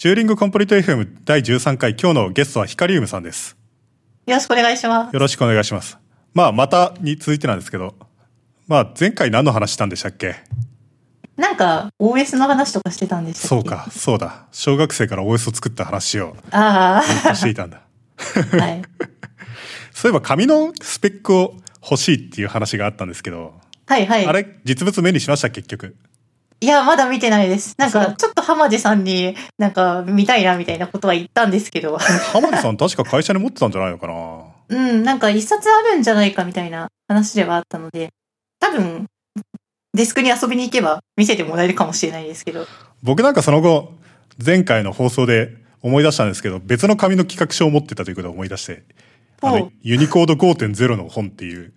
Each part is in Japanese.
チューリングコンプリート FM 第13回、今日のゲストはヒカリウムさんです。よろしくお願いします。よろしくお願いします。まあ、またに続いてなんですけど、まあ、前回何の話したんでしたっけ？なんか、OS の話とかしてたんでしたっけ？そう。か、そうだ。小学生から OS を作った話をあしていたんだ。あ、はい。そういえば紙のスペックを欲しいっていう話があったんですけど、はいはい。あれ、実物目にしました結局？いや、まだ見てないです。なんか、ちょっと浜地さんになんか見たいなみたいなことは言ったんですけど、浜地さん確か会社に持ってたんじゃないのかな？うん、なんか一冊あるんじゃないかみたいな話ではあったので、多分、デスクに遊びに行けば見せてもらえるかもしれないですけど。僕なんかその後、前回の放送で思い出したんですけど、別の紙の企画書を持ってたということを思い出して、ユニコード5.0の本っていう、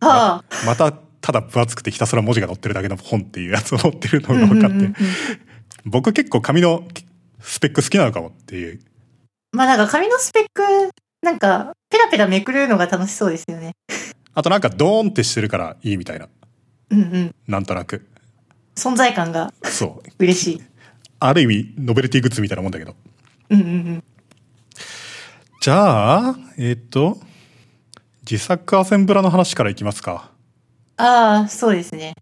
ああ、またただ分厚くてひたすら文字が載ってるだけの本っていうやつを持ってるのうんが分かって、うんうんうん僕結構紙のスペック好きなのかもっていう。まあなんか紙のスペック、なんか、ペラペラめくるのが楽しそうですよね。あとなんかドーンってしてるからいいみたいな。うんうん。なんとなく。存在感がそう。嬉しい。ある意味、ノベルティグッズみたいなもんだけど。うんうんうん。じゃあ、えっ、と、自作アセンブラの話からいきますか。ああ、そうですね。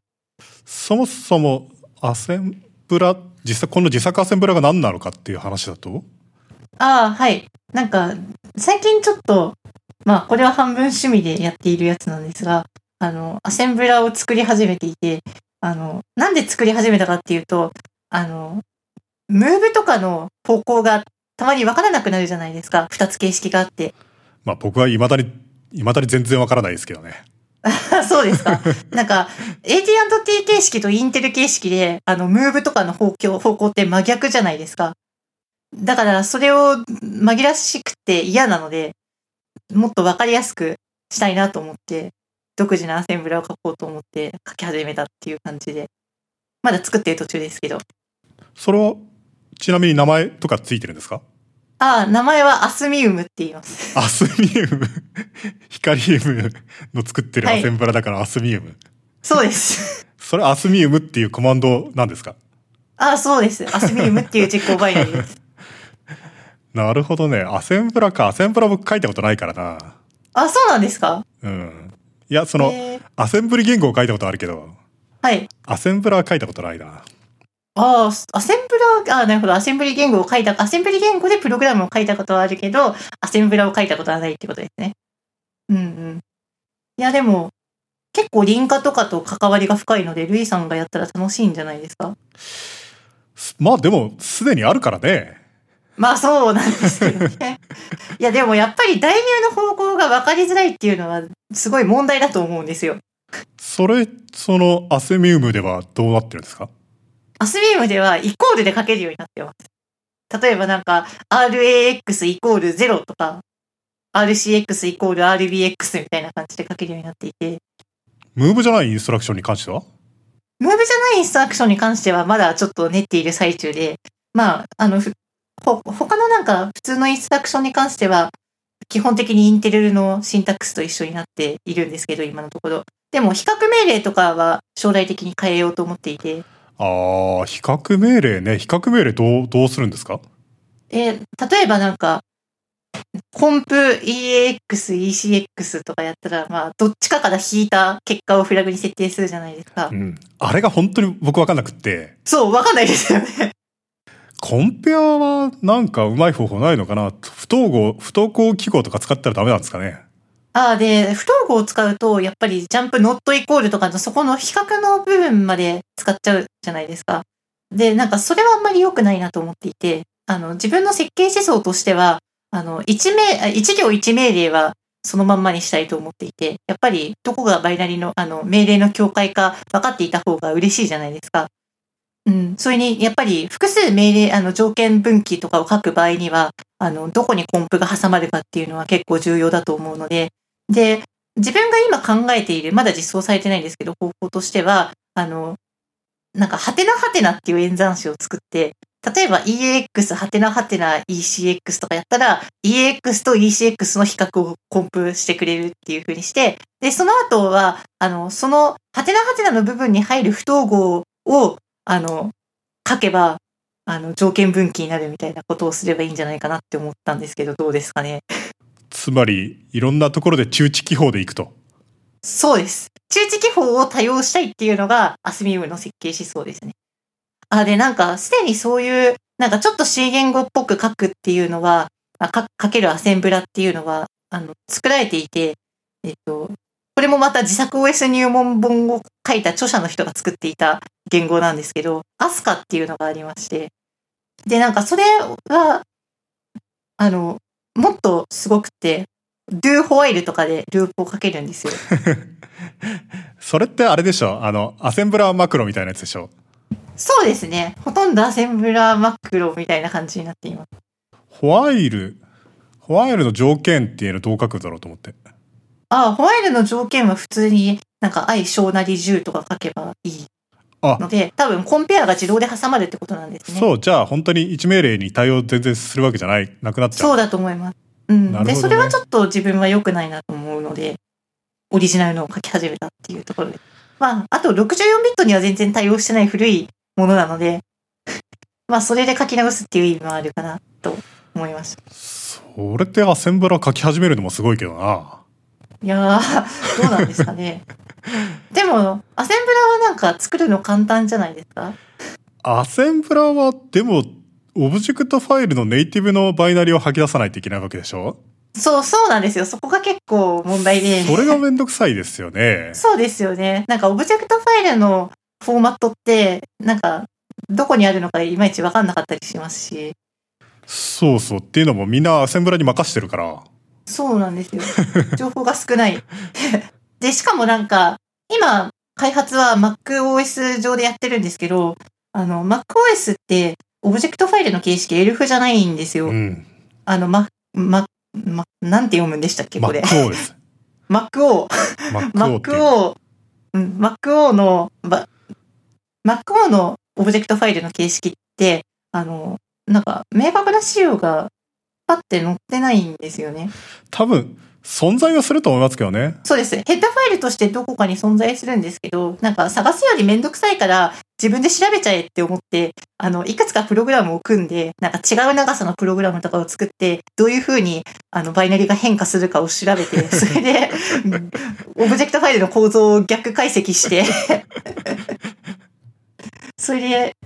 そもそもアセンブラ、実際この自作アセンブラが何なのかっていう話だと？ああ、はい。なんか、最近ちょっと、まあ、これは半分趣味でやっているやつなんですが、あの、アセンブラを作り始めていて、あの、なんで作り始めたかっていうと、あの、ムーブとかの方向がたまにわからなくなるじゃないですか。二つ形式があって。まあ僕は未だに、未だに全然わからないですけどね。そうですか？なんか、AT&T 形式とインテル形式で、あの、ムーブとかの方向方向って真逆じゃないですか？だから、それを紛らわしくて嫌なので、もっとわかりやすくしたいなと思って、独自のアセンブラを書こうと思って書き始めたっていう感じで。まだ作ってる途中ですけど。それは、ちなみに名前とかついてるんですか？ああ、名前はアスミウムって言います。アスミウム。ヒカリウムの作ってるアセンブラだからアスミウム。そうです。それアスミウムっていうコマンドなんですか？ああ、そうです。アスミウムっていう実行バイナリーです。なるほどね。アセンブラか。アセンブラ僕書いたことないからな。あ、そうなんですか？うん。いや、その、アセンブリ言語を書いたことあるけど、はい。アセンブラは書いたことないな。ああ、アセンブラ、ああ、なるほど。アセンブリ言語を書いた、アセンブリ言語でプログラムを書いたことはあるけど、アセンブラを書いたことはないってことですね。うんうん。いや、でも、結構輪郭とかと関わりが深いので、ルイさんがやったら楽しいんじゃないですか？まあでも、すでにあるからね。まあそうなんですけどね。いや、でもやっぱり題名の方向が分かりづらいっていうのは、すごい問題だと思うんですよ。それ、そのアセミウムではどうなってるんですか？アスミウムではイコールで書けるようになってます。例えばなんか RAX イコール0とか RCX イコール RBX みたいな感じで書けるようになっていて、ムーブじゃないインストラクションに関しては？ムーブじゃないインストラクションに関してはまだちょっと練っている最中で、まあ、あの、ふほ他のなんか普通のインストラクションに関しては、基本的にインテルのシンタックスと一緒になっているんですけど、今のところ。でも、比較命令とかは将来的に変えようと思っていて、ああ、比較命令ね。比較命令どう、どうするんですか？えー例えばなんか、コンプ EAX、ECX とかやったら、まあ、どっちかから引いた結果をフラグに設定するじゃないですかう。ん。あれが本当に僕わかんなくって、そう、わかんないですよね。コンペアはなんかうまい方法ないのかな？不統合、不登校記号とか使ったらダメなんですかね？ああ、で、不統合を使うと、やっぱりジャンプノットイコールとかのそこの比較の部分まで使っちゃうじゃないですか。で、なんかそれはあんまり良くないなと思っていて、あの、自分の設計思想としては、あの、一名、一行一命令はそのまんまにしたいと思っていて、やっぱりどこがバイナリの、あの、命令の境界か分かっていた方が嬉しいじゃないですか。うん。それに、やっぱり複数命令、あの、条件分岐とかを書く場合には、あの、どこにコンプが挟まるかっていうのは結構重要だと思うので、で、自分が今考えている、まだ実装されてないんですけど、方法としては、あの、なんか、ハテナハテナっていう演算子を作って、例えば EX、ハテナハテナ ECX とかやったら、EX と ECX の比較をコンプしてくれるっていう風にして、で、その後は、あの、その、ハテナハテナの部分に入る不統合を、あの、書けば、あの、条件分岐になるみたいなことをすればいいんじゃないかなって思ったんですけど、どうですかね？つまり、いろんなところで中置記法でいくと。そうです。中置記法を多用したいっていうのが、アスミウムの設計思想ですね。あ、で、なんか、すでにそういう、なんかちょっと C 言語っぽく書くっていうのは、あか書けるアセンブラっていうのは、あの、作られていて、えっと、これもまた自作 OS 入門本を書いた著者の人が作っていた言語なんですけど、アスカっていうのがありまして、で、なんかそれは、あの、もっとすごくて、do while とかでループをかけるんですよ。それってあれでしょ？あの、アセンブラーマクロみたいなやつでしょ？そうですね。ほとんどアセンブラーマクロみたいな感じになっています。ホワイル、ホワイルの条件っていうのどう書くんだろうと思って。ああ、ホワイルの条件は普通になんか愛小なり10とか書けばいいあ、ので、多分コンペアが自動で挟まるってことなんですね。そう、じゃあ本当に1命令に対応全然するわけじゃない、なくなっちゃう。そうだと思います。うん。ねそれはちょっと自分は良くないなと思うので、オリジナルのを書き始めたっていうところで。まあ、あと64ビットには全然対応してない古いものなので、まあ、それで書き直すっていう意味もあるかなと思いました。それってアセンブラ書き始めるのもすごいけどな。いやー、どうなんですかね。でも、アセンブラはなんか作るの簡単じゃないですか？アセンブラは、でも、オブジェクトファイルのネイティブのバイナリを吐き出さないといけないわけでしょ？そう、そうなんですよ。そこが結構問題で。それがめんどくさいですよね。そうですよね。なんか、オブジェクトファイルのフォーマットって、なんか、どこにあるのかいまいちわかんなかったりしますし。そうそう。っていうのもみんなアセンブラに任してるから。そうなんですよ。情報が少ない。で、しかもなんか、今、開発は MacOS 上でやってるんですけど、あの、MacOS って、オブジェクトファイルの形式 ELF じゃないんですよ。うん。あの、ま、ま、ま、なんて読むんでしたっけこれ。 Mach-O です。MacO。MacO MacO の、ば MacO のオブジェクトファイルの形式って、あの、なんか、明確な仕様がパッて載ってないんですよね。多分、存在はすると思いますけどね。そうです。ヘッダファイルとしてどこかに存在するんですけど、なんか探すよりめんどくさいから自分で調べちゃえって思って、あの、いくつかプログラムを組んで、なんか違う長さのプログラムとかを作って、どういう風に、あの、バイナリが変化するかを調べて、それで、うんオブジェクトファイルの構造を逆解析して、それで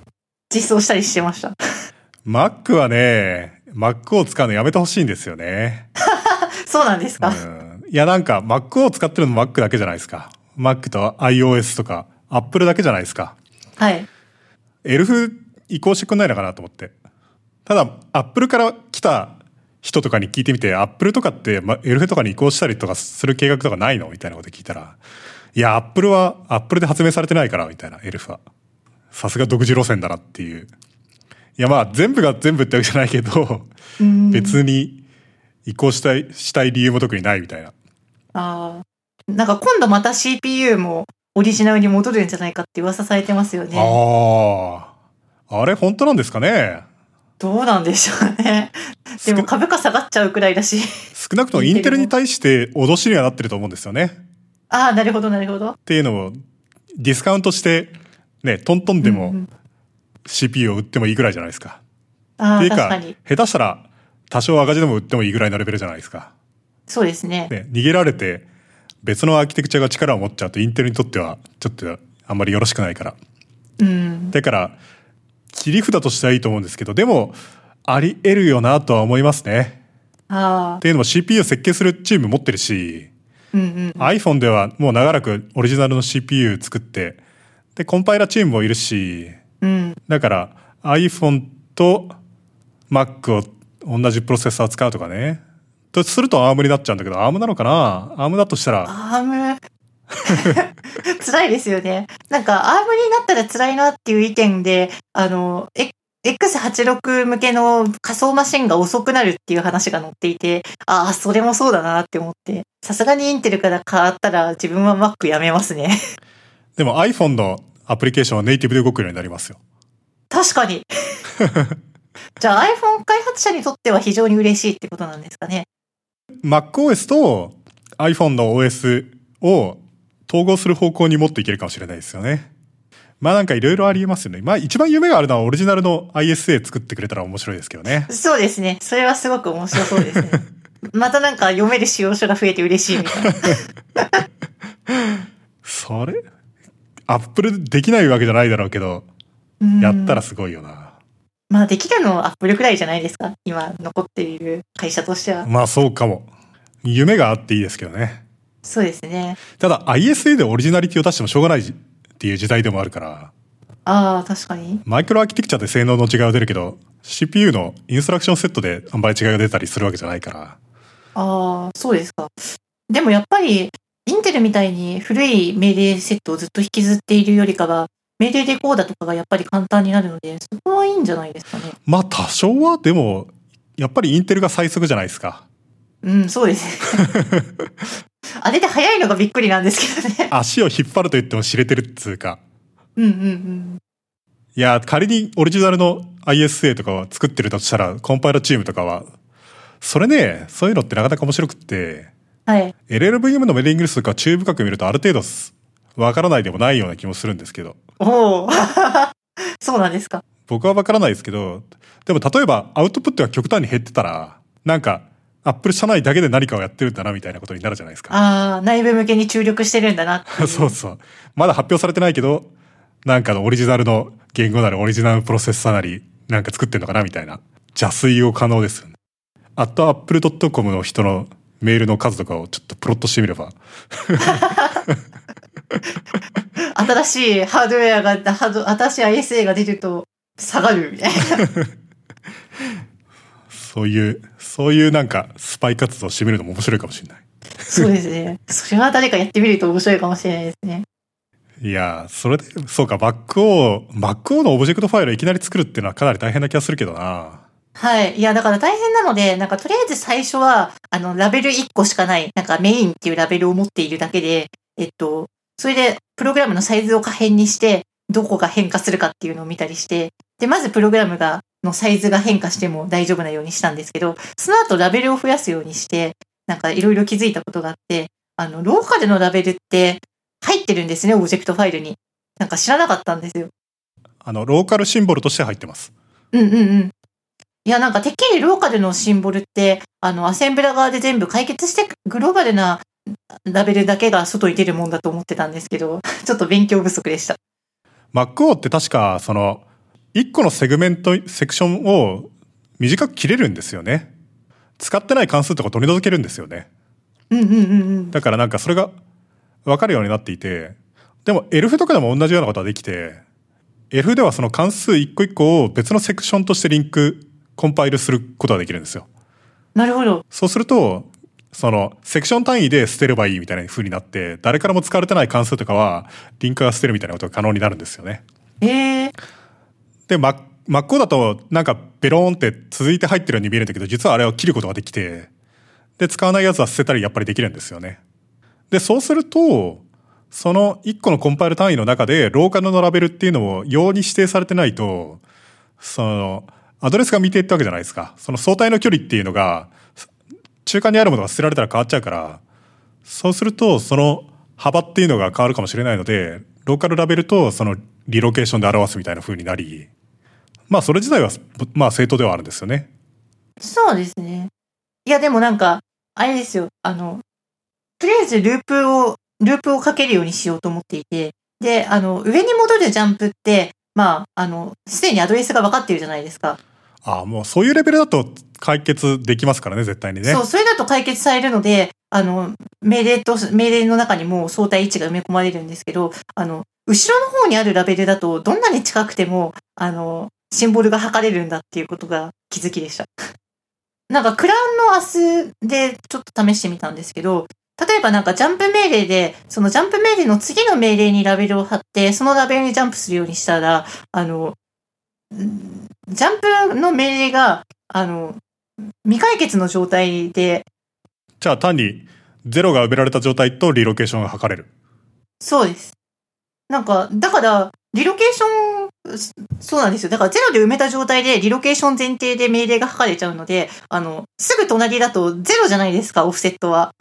実装したりしてました。Mac はね、Mac を使うのやめてほしいんですよね。そうなんですか、うん。いやなんか Mac を使ってるの Mac だけじゃないですか。Mac と iOS とか Apple だけじゃないですか。はい。 ELF 移行してくんないのかなと思って。ただ、Apple から来た人とかに聞いてみて、Apple とかって、ま、エルフとかに移行したりとかする計画とかないの？みたいなこと聞いたら、いや、Apple は Apple で発明されてないから、みたいな、エルフは。さすが独自路線だなっていう。いや、まあ、全部が全部ってわけじゃないけど、うん別に移行したい、したい理由も特にないみたいな。ああ。なんか今度また CPU もオリジナルに戻るんじゃないかって噂されてますよね。ああ。あれ、本当なんですかね？どうなんでしょうね。でも株価下がっちゃうくらいだし。少なくともインテルに対して脅しにはなってると思うんですよね。ああ、なるほど、なるほど。っていうのをディスカウントして、ね、トントンでも CPU を売ってもいいぐらいじゃないですか。あていうか下手したら多少赤字でも売ってもいいぐらいのレベルじゃないですか。そうですね。ね、逃げられて別のアーキテクチャが力を持っちゃうとインテルにとってはちょっとあんまりよろしくないから。うん。だから、切り札としてはいいと思うんですけど、でも、あり得るよなとは思いますね。ああっ、ていうのも CPU を設計するチーム持ってるし、うんうん。iPhone ではもう長らくオリジナルの CPU 作って、で、コンパイラーチームもいるし、うん。だから iPhone と Mac を同じプロセッサー使うとかね。とすると ARM になっちゃうんだけど、ARM なのかな ?ARM だとしたら、アーム、辛いですよね。なんか、アームになったら辛いなっていう意見で、あの、え X86 向けの仮想マシンが遅くなるっていう話が載っていて、ああ、それもそうだなって思って、さすがにインテルから変わったら自分は Mac やめますね。でも iPhone のアプリケーションはネイティブで動くようになりますよ。確かに。じゃあ iPhone 開発者にとっては非常に嬉しいってことなんですかね。MacOS と iPhone の OS を統合する方向に持っていけるかもしれないですよね。まあなんかいろいろありえますよね。まあ一番夢があるのはオリジナルの ISA 作ってくれたら面白いですけどね。そうですね。それはすごく面白そうですね。またなんか読める使用書が増えて嬉しいみたいな。それ、アップルできないわけじゃないだろうけど、うんやったらすごいよな。まあできるのはアップルくらいじゃないですか。今残っている会社としては。まあそうかも。夢があっていいですけどね。そうですね。ただ ISA でオリジナリティを出してもしょうがないっていう時代でもあるから、ああ、確かに。マイクロアーキテクチャで性能の違いは出るけど、CPU のインストラクションセットであんまり違いが出たりするわけじゃないから。ああ、そうですか。でもやっぱり、インテルみたいに古い命令セットをずっと引きずっているよりかは、命令レコーダーとかがやっぱり簡単になるので、そこはいいんじゃないですかね。まあ多少はでも、やっぱりインテルが最速じゃないですか。うん、そうですね。あれで早いのがびっくりなんですけどね。足を引っ張ると言っても知れてるっつうか。うんうんうん。いや、仮にオリジナルの ISA とかは作ってるとしたら、コンパイラーチームとかは、それね、そういうのってなかなか面白くって、はい。LLVM のメーリングリストとか注意深く見るとある程度すわからないでもないような気もするんですけど。おお。そうなんですか。僕はわからないですけど、でも例えばアウトプットが極端に減ってたら、なんか、アップル社内だけで何かをやってるんだなみたいなことになるじゃないですか。ああ、内部向けに注力してるんだな そうそう。まだ発表されてないけど、なんかのオリジナルの言語なり、オリジナルプロセッサーなり、なんか作ってんのかなみたいな。邪推を可能ですよね。あと apple.com の人のメールの数とかをちょっとプロットしてみれば。新しいハードウェアが、ハード新しい ISA が出ると下がるみたいな。そういう、そういうなんかスパイ活動してみるのも面白いかもしれない。そうですね。それは誰かやってみると面白いかもしれないですね。いやー、それで、そうか、MacO、MacO のオブジェクトファイルをいきなり作るっていうのはかなり大変な気がするけどな。はい。いや、だから大変なので、なんかとりあえず最初は、あの、ラベル1個しかない、なんかメインっていうラベルを持っているだけで、えっと、それでプログラムのサイズを可変にして、どこが変化するかっていうのを見たりして、で、まずプログラムが、のサイズが変化しても大丈夫なようにしたんですけど、その後ラベルを増やすようにして、なんかいろいろ気づいたことがあって、あの、ローカルのラベルって入ってるんですね、オブジェクトファイルに。なんか知らなかったんですよ。あの、ローカルシンボルとして入ってます。うんうんうん。いや、なんかてっきりローカルのシンボルって、あの、アセンブラ側で全部解決して、グローバルなラベルだけが外に出るもんだと思ってたんですけど、ちょっと勉強不足でした。MacO って確か、その、一個のセグメント、セクションを短く切れるんですよね。使ってない関数とか取り除けるんですよね。うんうんうんうん。だからなんかそれが分かるようになっていて、でも ELF とかでも同じようなことができて、ELF ではその関数一個一個を別のセクションとしてリンク、コンパイルすることができるんですよ。なるほど。そうすると、その、セクション単位で捨てればいいみたいな風になって、誰からも使われてない関数とかは、リンクが捨てるみたいなことが可能になるんですよね。ええで、Mac、Mac だと、なんか、ベローンって続いて入ってるように見えるんだけど、実はあれを切ることができて、で、使わないやつは捨てたりやっぱりできるんですよね。で、そうすると、その1個のコンパイル単位の中で、ローカルのラベルっていうのを用に指定されてないと、その、アドレスが未定ってわけじゃないですか。その相対の距離っていうのが、中間にあるものが捨てられたら変わっちゃうから、そうすると、その幅っていうのが変わるかもしれないので、ローカルラベルとそのリロケーションで表すみたいな風になり、まあそれ自体は、まあ正当ではあるんですよね。そうですね。いや、でもなんか、あれですよ。あの、とりあえずループを、ループをかけるようにしようと思っていて、で、あの、上に戻るジャンプって、まあ、あの、すでにアドレスが分かってるじゃないですか。ああ、もうそういうレベルだと解決できますからね、絶対にね。そう、それだと解決されるので、あの、命令と、命令の中にも相対位置が埋め込まれるんですけど、あの、後ろの方にあるラベルだと、どんなに近くても、あの、シンボルが測れるんだっていうことが気づきでした。なんか、クラウンのアスでちょっと試してみたんですけど、例えばなんかジャンプ命令で、そのジャンプ命令の次の命令にラベルを貼って、そのラベルにジャンプするようにしたら、あの、んジャンプの命令が、あの、未解決の状態で、じゃあ単にゼロが埋められた状態とリロケーションが測れる。そうです。なんか、だから、リロケーション、そそうなんですよ。だからゼロで埋めた状態でリロケーション前提で命令が書かれちゃうので、あの、すぐ隣だとゼロじゃないですか、オフセットは。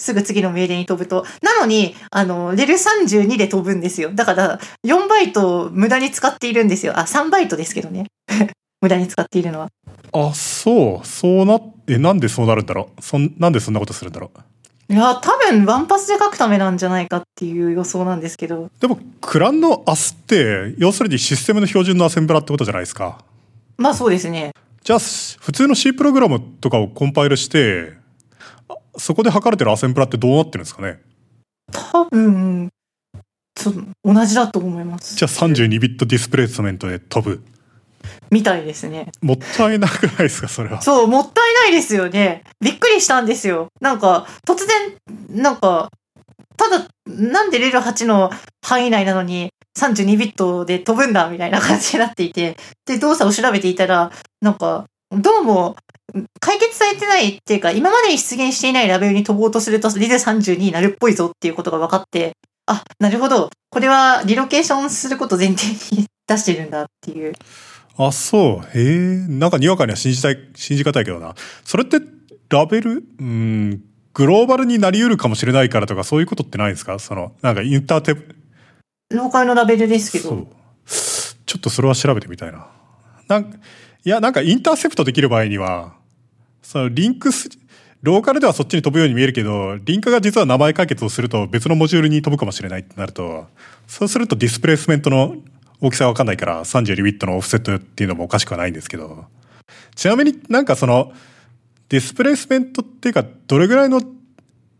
すぐ次の命令に飛ぶと。なのに、あの、レル32で飛ぶんですよ。だから、4バイト無駄に使っているんですよ。あ、3バイトですけどね。無駄に使っているのは。あ、そう。そうなって、なんでそうなるんだろう。そん、なんでそんなことするんだろう。いや、多分ワンパスで書くためなんじゃないかっていう予想なんですけど。でも、クランのアスって、要するにシステムの標準のアセンブラってことじゃないですか。まあそうですね。じゃあ、普通の C プログラムとかをコンパイルして、あそこで測れてるアセンブラってどうなってるんですかね？多分、そ同じだと思います。じゃあ32ビットディスプレイスメントで飛ぶ。みたいですね。もったいなくないですかそれは？そう、もったいないですよね。びっくりしたんですよ。なんか、突然、なんか、ただ、なんでレル8の範囲内なのに32ビットで飛ぶんだみたいな感じになっていて、で、動作を調べていたら、なんか、どうも、解決されてないっていうか、今までに出現していないラベルに飛ぼうとすると、レル32になるっぽいぞっていうことが分かって、あ、なるほど。これはリロケーションすること前提に出してるんだっていう。あ、そう。へえ。なんかにわかには信じたい、信じがたいけどな。それって、ラベル？うん、グローバルになり得るかもしれないからとか、そういうことってないんですか？その、なんかインターテ、ローカルのラベルですけど。そう。ちょっとそれは調べてみたいな。なんいや、なんかインターセプトできる場合には、そのリンクす、ローカルではそっちに飛ぶように見えるけど、リンクが実は名前解決をすると別のモジュールに飛ぶかもしれないってなると、そうするとディスプレイスメントの大きさがわかんないから32ビットのオフセットっていうのもおかしくはないんですけど、ちなみになんかその、ディスプレイスメントっていうか、どれぐらいの、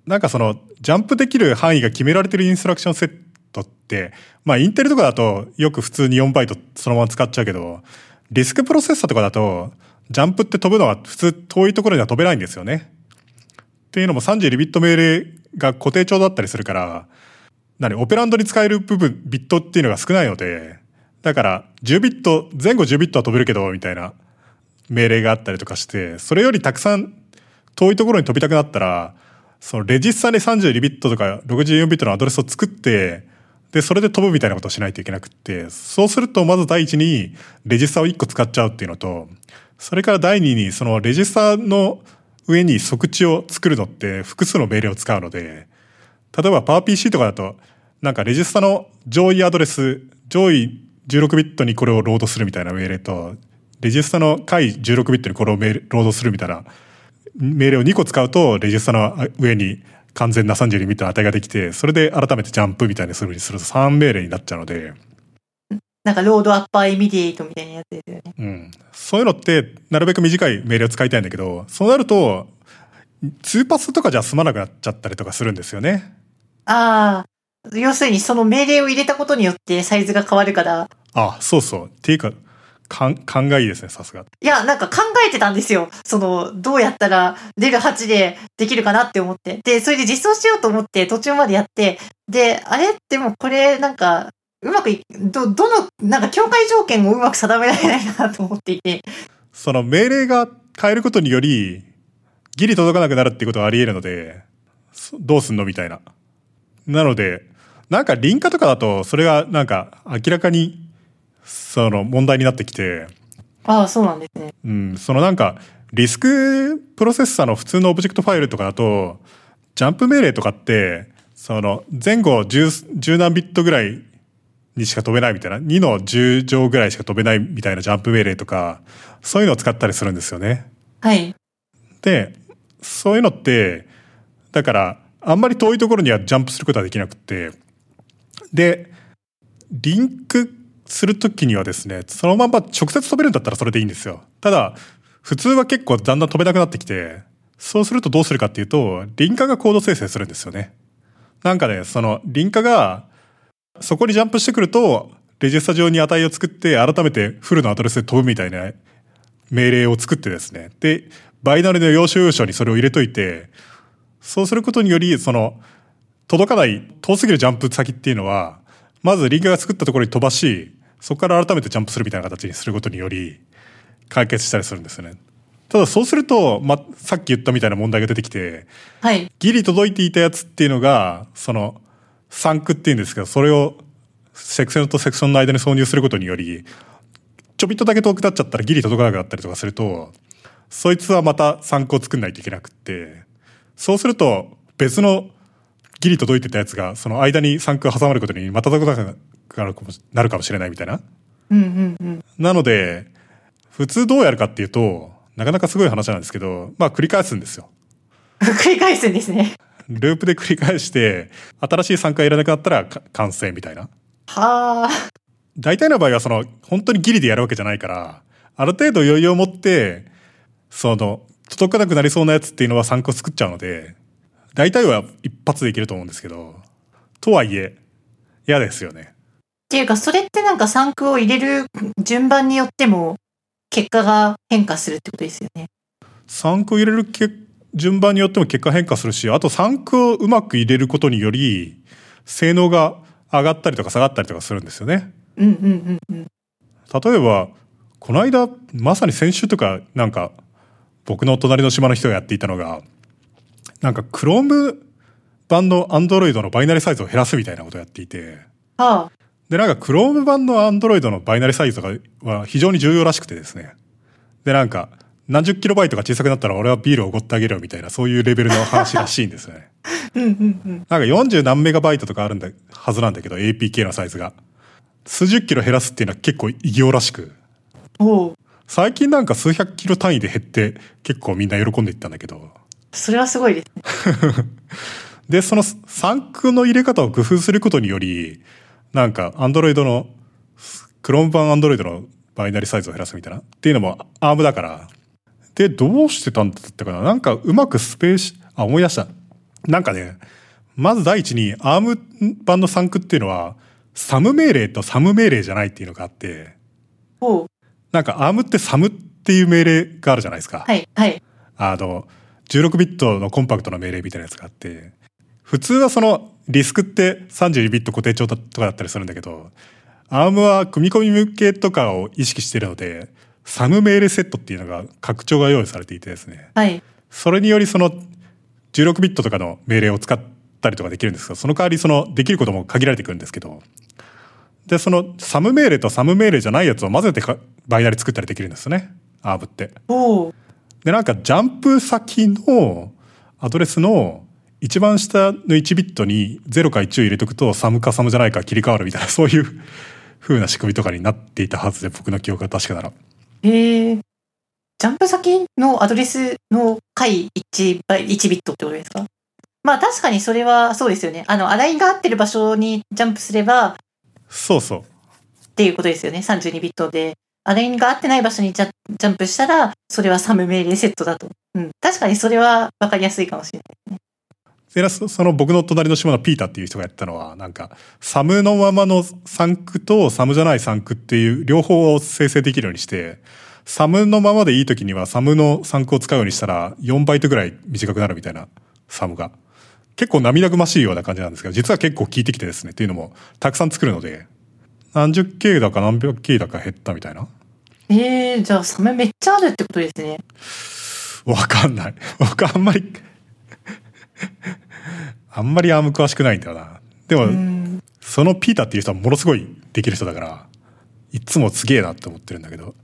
なんかその、ジャンプできる範囲が決められてるインストラクションセットって、まあインテルとかだとよく普通に4バイトそのまま使っちゃうけど、リスクプロセッサーとかだと、ジャンプって飛ぶのは普通遠いところには飛べないんですよね。っていうのも32ビット命令が固定調だったりするから、何、オペランドに使える部分、ビットっていうのが少ないので、だから10ビット、前後10ビットは飛べるけど、みたいな命令があったりとかして、それよりたくさん遠いところに飛びたくなったら、そのレジスタで32ビットとか64ビットのアドレスを作って、で、それで飛ぶみたいなことをしないといけなくって、そうするとまず第一にレジスタを1個使っちゃうっていうのと、それから第二にそのレジスタの上に即地を作るのって複数の命令を使うので、例えば PowerPC とかだと、なんかレジスタの上位アドレス、上位16ビットにこれをロードするみたいな命令と、レジスタの下位16ビットにこれをロードするみたいな命令を2個使うと、レジスタの上に完全な32ビットの値ができて、それで改めてジャンプみたいにするにすると3命令になっちゃうので、なんか load upper immediate みたいなやつですよね。うん。そういうのって、なるべく短い命令を使いたいんだけど、そうなると、2パスとかじゃ済まなくなっちゃったりとかするんですよね。ああ、要するにその命令を入れたことによってサイズが変わるから、あ、そうそう。っていうか、かん、勘がいいですね、さすが。いや、なんか考えてたんですよ。その、どうやったらレル8でできるかなって思って。で、それで実装しようと思って途中までやって、で、あれでもこれなんか、うまくい、ど、どの、なんか境界条件をうまく定められないなと思っていて。その命令が変えることにより、ギリ届かなくなるっていうことはあり得るので、そどうすんのみたいな。なので、なんかリンカとかだと、それがなんか明らかに、その問題になってきて、ああ、そうなんですね。うん、そのなんか、 RISC プロセッサーの普通のオブジェクトファイルとかだと、ジャンプ命令とかって、その前後10、10何ビットぐらいにしか飛べないみたいな、2の10乗ぐらいしか飛べないみたいなジャンプ命令とか、そういうのを使ったりするんですよね。はい。で、そういうのって、だから、あんまり遠いところにはジャンプすることはできなくて、で、リンクするときにはですね、そのまま直接飛べるんだったらそれでいいんですよ。ただ、普通は結構だんだん飛べなくなってきて、そうするとどうするかっていうと、リンカがコード生成するんですよね。なんかね、その、リンカが、そこにジャンプしてくると、レジスタ上に値を作って、改めてフルのアドレスで飛ぶみたいな命令を作ってですね。で、バイナリの要所要所にそれを入れといて、そうすることにより、その、届かない遠すぎるジャンプ先っていうのは、まずリンカが作ったところに飛ばし、そこから改めてジャンプするみたいな形にすることにより、解決したりするんですよね。ただそうすると、ま、さっき言ったみたいな問題が出てきて、はい。ギリ届いていたやつっていうのが、その、サンクっていうんですけど、それをセクションとセクションの間に挿入することにより、ちょびっとだけ遠くなっちゃったらギリ届かなくなったりとかすると、そいつはまたサンクを作んないといけなくって、そうすると、別のギリ届いてたやつが、その間に3区挟まることにまた届かなくなるかもなるかもしれないみたいな。うんうんうん。なので、普通どうやるかっていうと、なかなかすごい話なんですけど、まあ繰り返すんですよ。繰り返すんですね。ループで繰り返して、新しい参加いらなくなったらか完成みたいな。はあ。大体の場合はその、本当にギリでやるわけじゃないから、ある程度余裕を持って、その、届かなくなりそうなやつっていうのは参考作っちゃうので、大体は一発でいけると思うんですけど、とはいえ、嫌ですよね。っていうか、それってなんか3区を入れる順番によっても、結果が変化するってことですよね。3区入れるけ順番によっても結果変化するし、あと3区をうまく入れることにより、性能が上がったりとか下がったりとかするんですよね。うんうんうんうん。例えば、この間、まさに先週とか、なんか、僕の隣の島の人がやっていたのが、なんか、クローム版の Android のバイナリサイズを減らすみたいなことをやっていて、はあ。で、なんか、クローム版の Android のバイナリサイズがは非常に重要らしくてですね。で、なんか、何十キロバイトが小さくなったら俺はビールをおごってあげるよみたいな、そういうレベルの話らしいんですよね。うんうんうん。なんか40何メガバイトとかあるんだ、はずなんだけど、APK のサイズが。数十キロ減らすっていうのは結構異様らしく。最近なんか数百キロ単位で減って結構みんな喜んでいったんだけど。それはすごいですね。で、その3区の入れ方を工夫することにより、なんか Android の、クローム版 Android のバイナリサイズを減らすみたいな。っていうのも ARM だから。で、どうしてたんだったかななんかうまくスペース、あ、思い出した。なんかね、まず第一に ARM 版の3区っていうのは、サム命令とサム命令じゃないっていうのがあって、なんか ARM ってサムっていう命令があるじゃないですか。はいはい。あの、16ビットのコンパクトな命令みたいなやつがあって、普通はそのリスクって32ビット固定帳だとかだったりするんだけど、ARM は組み込み向けとかを意識しているので、サム命令セットっていうのが拡張が用意されていてですね、はい。それによりその16ビットとかの命令を使ったりとかできるんですけど、その代わりそのできることも限られてくるんですけど、で、そのサム命令とサム命令じゃないやつを混ぜてかバイナリ作ったりできるんですよね、ARM って。おうで、なんかジャンプ先のアドレスの一番下の1ビットに0か1を入れとくとサムかサムじゃないか切り替わるみたいな そういう風な仕組みとかになっていたはずで僕の記憶が確かなら。へえ。ジャンプ先のアドレスの下位1バイ1ビットってことですか？まあ確かにそれはそうですよね。あの、 align が合ってる場所にジャンプすればそうそう。っていうことですよね。32ビットで。アラインが合ってない場所にジャジャンプしたら、それはサム命令セットだと。うん。確かにそれは分かりやすいかもしれない。でそその僕の隣の島のピーターっていう人がやったのはなんかサムのままのサンクとサムじゃないサンクっていう両方を生成できるようにしてサムのままでいい時にはサムのサンクを使うようにしたら4バイトぐらい短くなるみたいなサムが結構涙ぐましいような感じなんですけど実は結構効いてきてですねっていうのもたくさん作るので何十 K だか何百 K だか減ったみたいなええじゃあサムめっちゃあるってことですね。わかんない。僕あんまり あんまりアーム詳しくないんだよな。でも、うん。そのピーターっていう人はものすごいできる人だから、いつもすげえなって思ってるんだけど。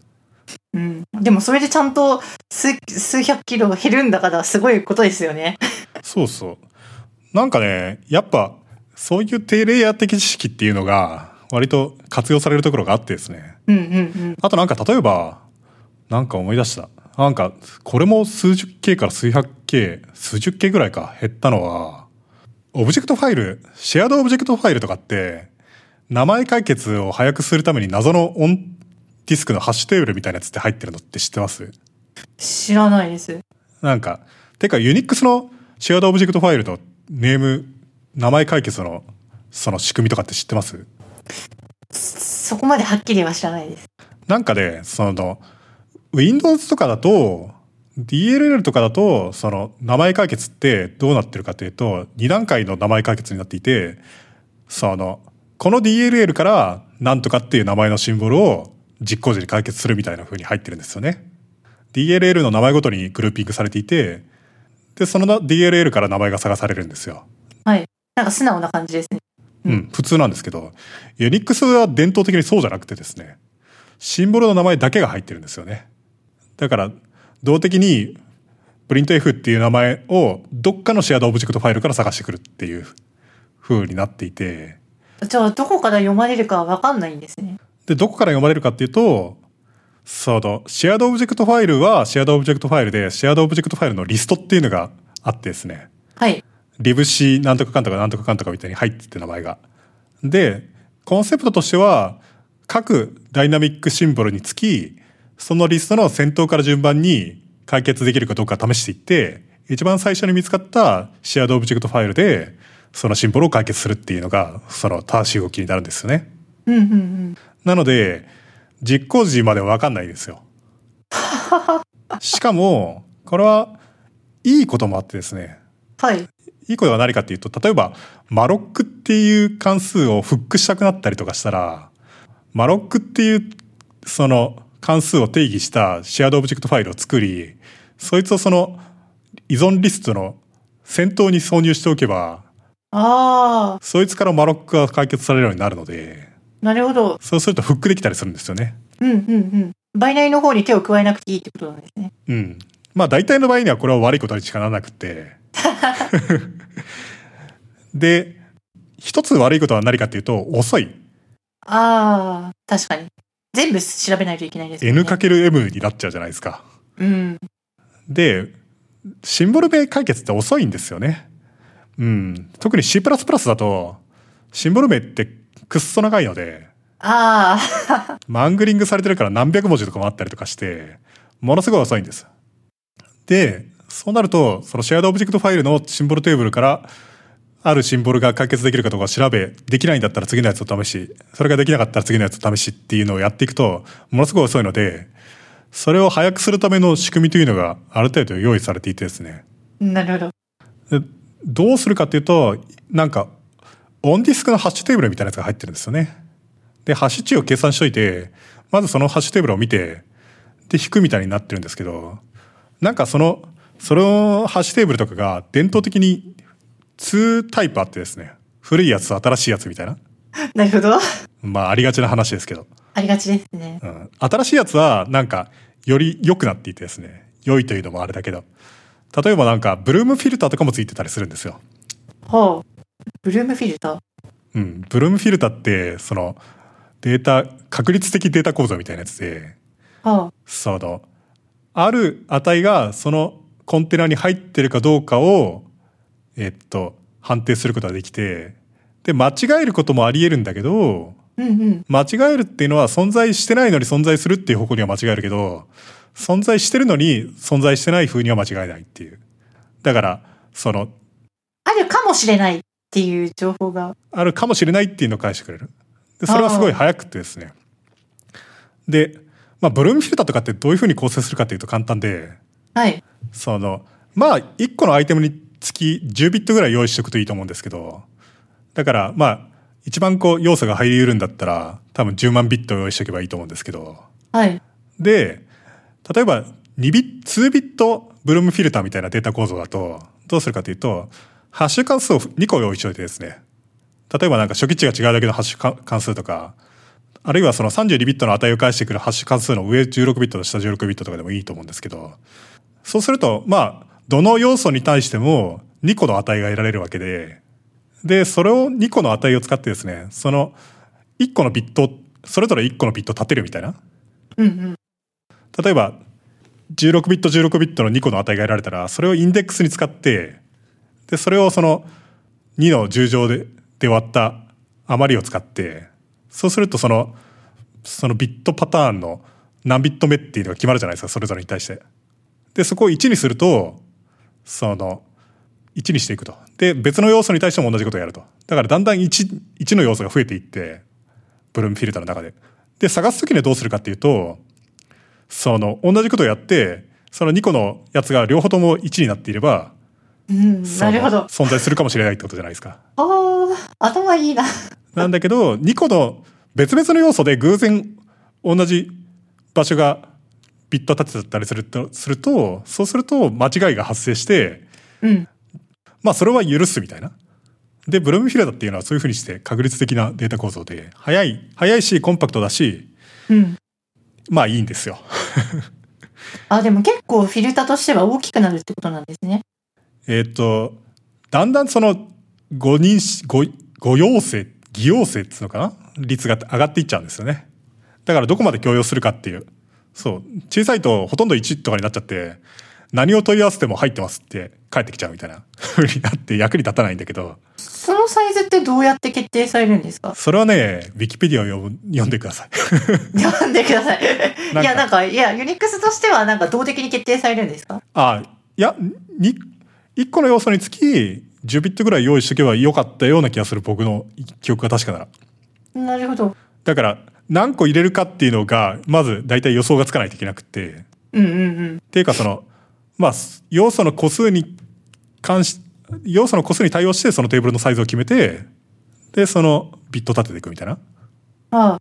うん。でもそれでちゃんと数数百キロ減るんだからすごいことですよね。そうそう。なんかね、やっぱ、そういう低レイヤー的知識っていうのが、割と活用されるところがあってですね。うんうんうん。あとなんか例えば、なんか思い出した。なんか、これも数十 K から数百 K、数十 K ぐらいか減ったのは、オブジェクトファイル、 shared object file とかって、名前解決を早くするために謎の onディスクのハッシュテーブルみたいなやつって入ってるのって知ってます？知らないです。なんか、てか Unix の shared object file のネーム、名前解決のその仕組みとかって知ってます？そこまではっきりは知らないです。なんかで、その、Windows とかだと、DLL とかだと、その名前解決ってどうなってるかというと、2段階の名前解決になっていて、その、この DLL からなんとかっていう名前のシンボルを実行時に解決するみたいな風に入ってるんですよね。DLL の名前ごとにグルーピングされていて、で、そのな DLL から名前が探されるんですよ。はい。なんか素直な感じですね。ううんん、普通なんですけど、 Unix は伝統的にそうじゃなくてですね、シンボルの名前だけが入ってるんですよね。だから、動的にプリント F っていう名前をどっかの shared object file から探してくるっていう風になっていて、じゃあ、どこから読まれるかわかんないんですね。で、どこから読まれるかっていうと、その、 shared object file は shared object file で、 shared object file のリストっていうのがあってですね、はい。 libc なんとかかんとかなんとかかんとかみたいに入ってて名前が。で、コンセプトとしては、各 dynamic symbol につき、そのリストの先頭から順番に解決できるかどうか試していって、一番最初に見つかった shared object file で、そのシンボルを解決するっていうのが、その正しい動きになるんですよね。うんうんうん。なので、実行時まではわかんないですよ。しかも、これは、いいこともあってですね、はい。いいことは何かっていうと、例えば、 malloc っていう関数をフックしたくなったりとかしたら、 malloc っていう、その関数を定義した shared object file を作り、そいつをその依存リストの先頭に挿入しておけば、ああ、そいつからマロックが解決されるようになるので、なるほど。そうするとフックできたりするんですよね。うんうんうん。バイナリの方に手を加えなくていいってことなんですね。うん。まあ大体の場合にはこれは悪いことにしかならなくて。で、一つ悪いことは何かっていうと、遅い。ああ、確かに。全部調べないといけないですよね。N×M になっちゃうじゃないですか。うん。で、シンボル名解決って遅いんですよね。うん。特に C++ だと、シンボル名ってくっそ長いので、ああ、mangling されてるから何百文字とかもあったりとかして、ものすごい遅いんです。で、そうなると、その shared object file のシンボルテーブルから、あるシンボルが解決できるかどうか調べ、できないんだったら次のやつを試し、それができなかったら次のやつを試しっていうのをやっていくと、ものすごい遅いので、それを早くするための仕組みというのがある程度用意されていてですね。なるほど。でどうするかっていうと、なんか、オンディスクのハッシュテーブルみたいなやつが入ってるんですよね。で、ハッシュ値を計算しといて、まずそのハッシュテーブルを見て、で、引くみたいになってるんですけど、なんかその、そのハッシュテーブルとかが伝統的に2タイプあってですね、古いやつと新しいやつみたいな。なるほど。まあ、ありがちな話ですけど。ありがちですね。うん。新しいやつは、なんか、より良くなっていてですね、良いというのもあれだけど、例えばなんか、ブルームフィルターとかもついてたりするんですよ。ほう。ブルームフィルター？うん、ブルームフィルターってそのデータ確率的データ構造みたいなやつではそのある値がそのコンテナに入ってるかどうかをえっと判定することができてで間違えることもありえるんだけどあ。うんうん。間違えるっていうのは存在してないのに存在するっていう方向には間違えるけど存在してるのに存在してない風には間違えないっていうだからそのあるかもしれないっていう情報が。あるかもしれないっていうのを返してくれる。で、それはすごい早くてですね。で、まあ、ブルームフィルターとかってどういうふうに構成するかっていうと簡単で、はい。その、まあ、1個のアイテムにつき10ビットぐらい用意しておくといいと思うんですけど、だから、まあ、一番こう、要素が入り得るんだったら、多分10万ビット用意しておけばいいと思うんですけど、はい。で、例えば2ビット、2ビットブルームフィルターみたいなデータ構造だと、どうするかというと、ハッシュ関数を2個用意しておいてですね、例えばなんか初期値が違うだけのハッシュ関関数とか、あるいはその32ビットの値を返してくるハッシュ関数の上16ビットと下16ビットとかでもいいと思うんですけど、そうすると、まあ、どの要素に対しても2個の値が得られるわけで、で、それを2個の値を使ってですね、その1個のビット、それぞれ1個のビット立てるみたいな。うんうん。例えば16ビット16ビットの2個の値が得られたらそれをインデックスに使ってでそれをその2の10乗でで割った余りを使ってそうするとそのそのビットパターンの何ビット目っていうのが決まるじゃないですかそれぞれに対して。でそこを1にするとその1にしていくと。で別の要素に対しても同じことをやると。だからだんだん 1, 1の要素が増えていってブルームフィルターの中で。で探す時にはどうするかっていうとその同じことをやってその2個のやつが両方とも1になっていればうん、なるほど。存在するかもしれないってことじゃないですか。ああ、頭いいな。なんだけど2個の別々の要素で偶然同じ場所がビット立てたりするとするとそうすると間違いが発生してうん。まあそれは許すみたいな。でブルームフィルターっていうのはそういうふうにして確率的なデータ構造で早い早いしコンパクトだしうん。まあいいんですよ。あ、でも結構フィルターとしては大きくなるってことなんですね。えっ、と、だんだんその、誤認し、誤、誤用性、偽陽性っつうのかな？率が上がっていっちゃうんですよね。だからどこまで強要するかっていう。そう。小さいとほとんど1とかになっちゃって、何を問い合わせても入ってますって返ってきちゃうみたいな 風になって役に立たないんだけど、そのサイズってどうやって決定されるんですか？それはね、ウィキペディアを読んでください。読んでください。いや、なんか、いや、ユニックスとしてはなんか動的に決定されるんですか？あ、いや、に、1個の要素につき10ビットぐらい用意しとけばよかったような気がする僕の記憶が確かなら。なるほど。だから、何個入れるかっていうのが、まず大体予想がつかないといけなくて。うんうんうん。っていうかその、まあ、要素の個数に関し、要素の個数に対応してそのテーブルのサイズを決めて、で、そのビット立てていくみたいな。ああ。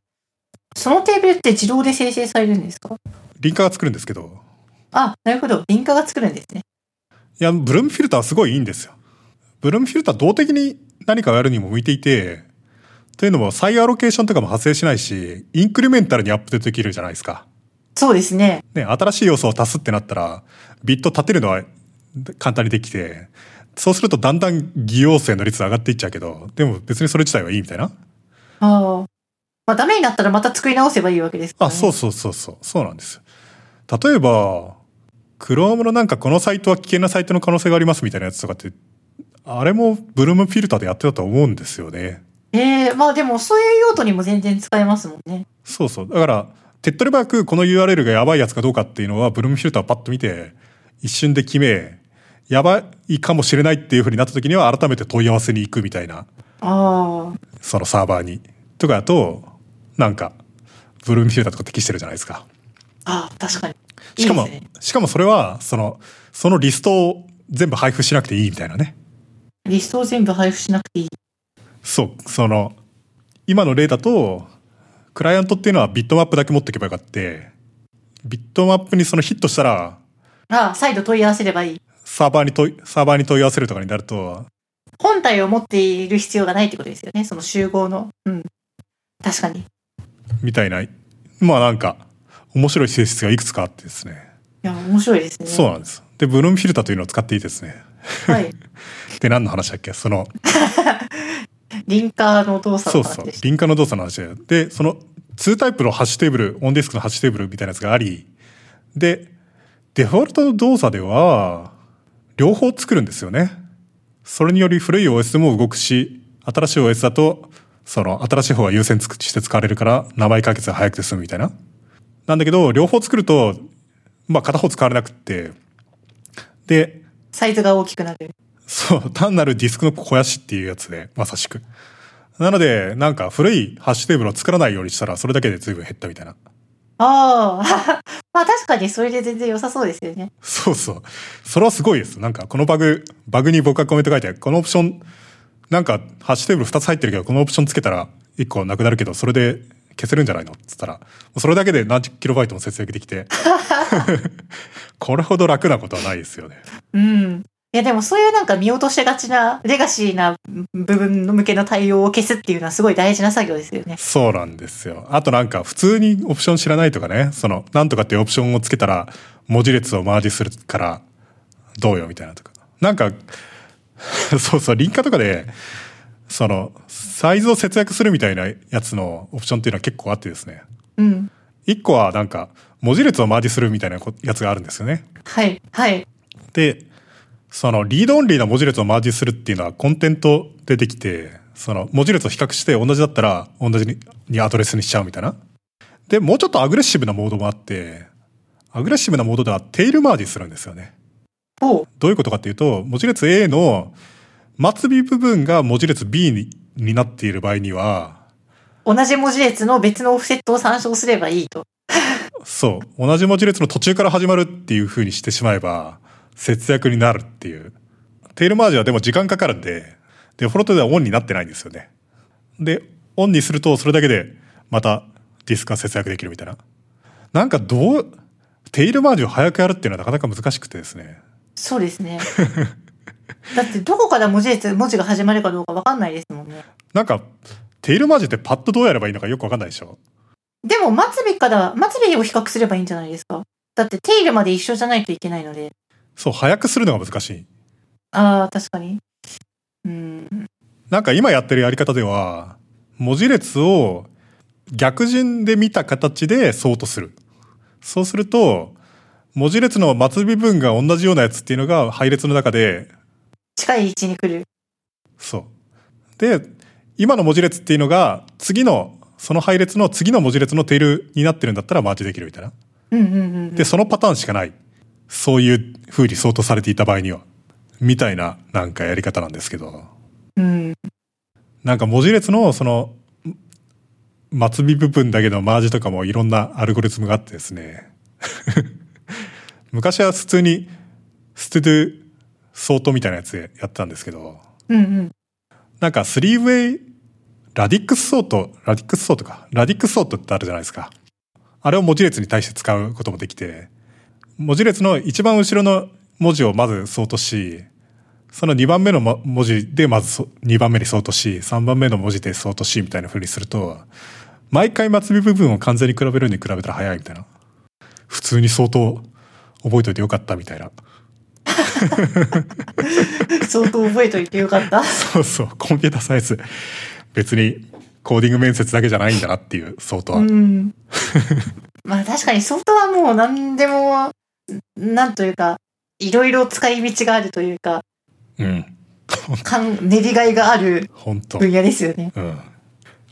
そのテーブルって自動で生成されるんですか？リンカーが作るんですけど、あ、なるほど。リンカが作るんですね。いや、ブルームフィルターはすごいいいんですよ。ブルームフィルター動的に何かをやるにも向いていて、というのも再アロケーションとかも発生しないし、インクリメンタルにアップデートできるじゃないですか。そうですね。ね、新しい要素を足すってなったら、ビット立てるのは簡単にできて、そうするとだんだん偽陽性の率上がっていっちゃうけど、でも別にそれ自体はいいみたいな。ああ。まあ、ダメになったらまた作り直せばいいわけですから、あ、ね。そうそうそうそう、そうなんですよ。例えば、Chrome のなんかこのサイトは危険なサイトの可能性がありますみたいなやつとかって、あれもブルームフィルターでやってたと思うんですよね。ええまあでもそういう用途にも全然使えますもんね。そうそう。だから、手っ取り早くこの URL がやばいやつかどうかっていうのは、ブルームフィルターをパッと見て、一瞬で決め、やばいかもしれないっていう風になった時には、改めて問い合わせに行くみたいな、ああ。そのサーバーに。とかだと、なんか、 Bloom filter とか適してるじゃないですか。ああ、確かに。いしかも。しかもそれは、その、そのリストを全部配布しなくていいみたいなね。リストを全部配布しなくていい。そう、その、今の例だと、クライアントっていうのはビットマップだけ持っていけばよかって、ビットマップにそのヒットしたら、ああ、再度問い合わせればいい。サーバーに問い、サーバーに問い合わせるとかになると、本体を持っている必要がないってことですよね。その集合の。うん。確かに。いみたいな、まあなんか、面白い性質がいくつかあってですね。や、面白いですね。そうなんです。で、ブルームフィルターというのを使っていいですね。はい。で、何の話だっけ？その、リンカーの動作そうそうの話でし。リンカーの動作の話だよ。で、その2タイプのハッシュテーブル、オンディスクのハッシュテーブルみたいなやつがあり、で、デフォルトの動作では、両方作るんですよね。それにより古い OS でも動くし、新しい OS だと、その新しい方が優先して使われるから、名前解決が早くて済むみたいな。なんだけど、両方作ると、まあ片方使われなくって、で、サイズが大きくなる。そう、単なるディスクの肥やしっていうやつで、まさしく。なので、なんか古いハッシュテーブルを作らないようにしたら、それだけで随分減ったみたいな。ああ。まあ確かにそれで全然良さそうですよね。そうそう。それはすごいです。なんか、このバグ、バグに僕がコメント書いて、このオプション、なんか、ハッシュテーブル2つ入ってるけど、このオプションつけたら1個なくなるけど、それで消せるんじゃないの？っつったら、それだけで何十キロバイトも節約できて、これほど楽なことはないですよね。うん。いやでもそういうなんか見落としがちなレガシーな部分の向けの対応を消すっていうのはすごい大事な作業ですよね。そうなんですよ。あとなんか普通にオプション知らないとかね、その、なんとかっていうオプションをつけたら文字列をマージするからどうよみたいなとか。なんか、そうそう、リンカとかで、その、サイズを節約するみたいなやつのオプションっていうのは結構あってですね。うん。一個はなんか、文字列をマージするみたいなこやつがあるんですよね。はい。はい。で、そのリードオンリーな文字列をマージするっていうのはコンテントでできて、その文字列を比較して同じだったら同じににアドレスにしちゃうみたいな。で、もうちょっとアグレッシブなモードもあって、アグレッシブなモードではテールマージするんですよね。ほどういうことかっていうと、文字列 A の末尾部分が文字列 B にになっている場合には、う。同じ文字列の別のオフセットを参照すればいいと。そう、同じ文字列の途中から始まるっていう風にしてしまえば、節約になるっていう。テールマージはでも時間かかるんで、デフォルトではオンになってないんですよね。で、オンにするとそれだけでまたディスクが節約できるみたいな。なんかどう、テイルマージを早くやるっていうのはなかなか難しくてですね。そうですね。だってどこから文字列、文字が始まるかどうかわかんないですもんね。なんか、テイルマージってパッとどうやればいいのかよくわかんないでしょ。でも末尾から、末尾を比較すればいいんじゃないですか。だってテイルまで一緒じゃないといけないので。そう、早くするのが難しい。ああ、確かに。うん。なんか今やってるやり方では、文字列を逆順で見た形でソートする。そうすると、文字列の末尾分が同じようなやつっていうのが配列の中で、近い位置に来る。そう。で、今の文字列っていうのが、次の、その配列の次の文字列のテールになってるんだったらマージできるみたいな。うんうんうん。で、そのパターンしかない。そういう風にソートされていた場合には。みたいな、なんかやり方なんですけど。うん。なんか文字列のその末尾部分だけのマージとかもいろんなアルゴリズムがあってですね 昔は普通に std sort みたいなやつでやってたんですけどうんうん。なんか three-way radix sort radix sort か radix sort ってあるじゃないですかあれを文字列に対して使うこともできて文字列の一番後ろの文字をまずソートしその2番目のも文字でまずそ2番目にソートし、3番目の文字でソートしみたいな風にすると、毎回末尾部分を完全に比べるに比べたら早いみたいな。普通に相当覚えといてよかったみたいな。相当覚えといてよかった。そうそう、コンピューターサイエンス。別にコーディング面接だけじゃないんだなっていう、相当は。うん。まあ確かに相当はもう何でも、なんというか、いろいろ使い道があるというか、うん。かん練りがいがある本当分野ですよね。うん。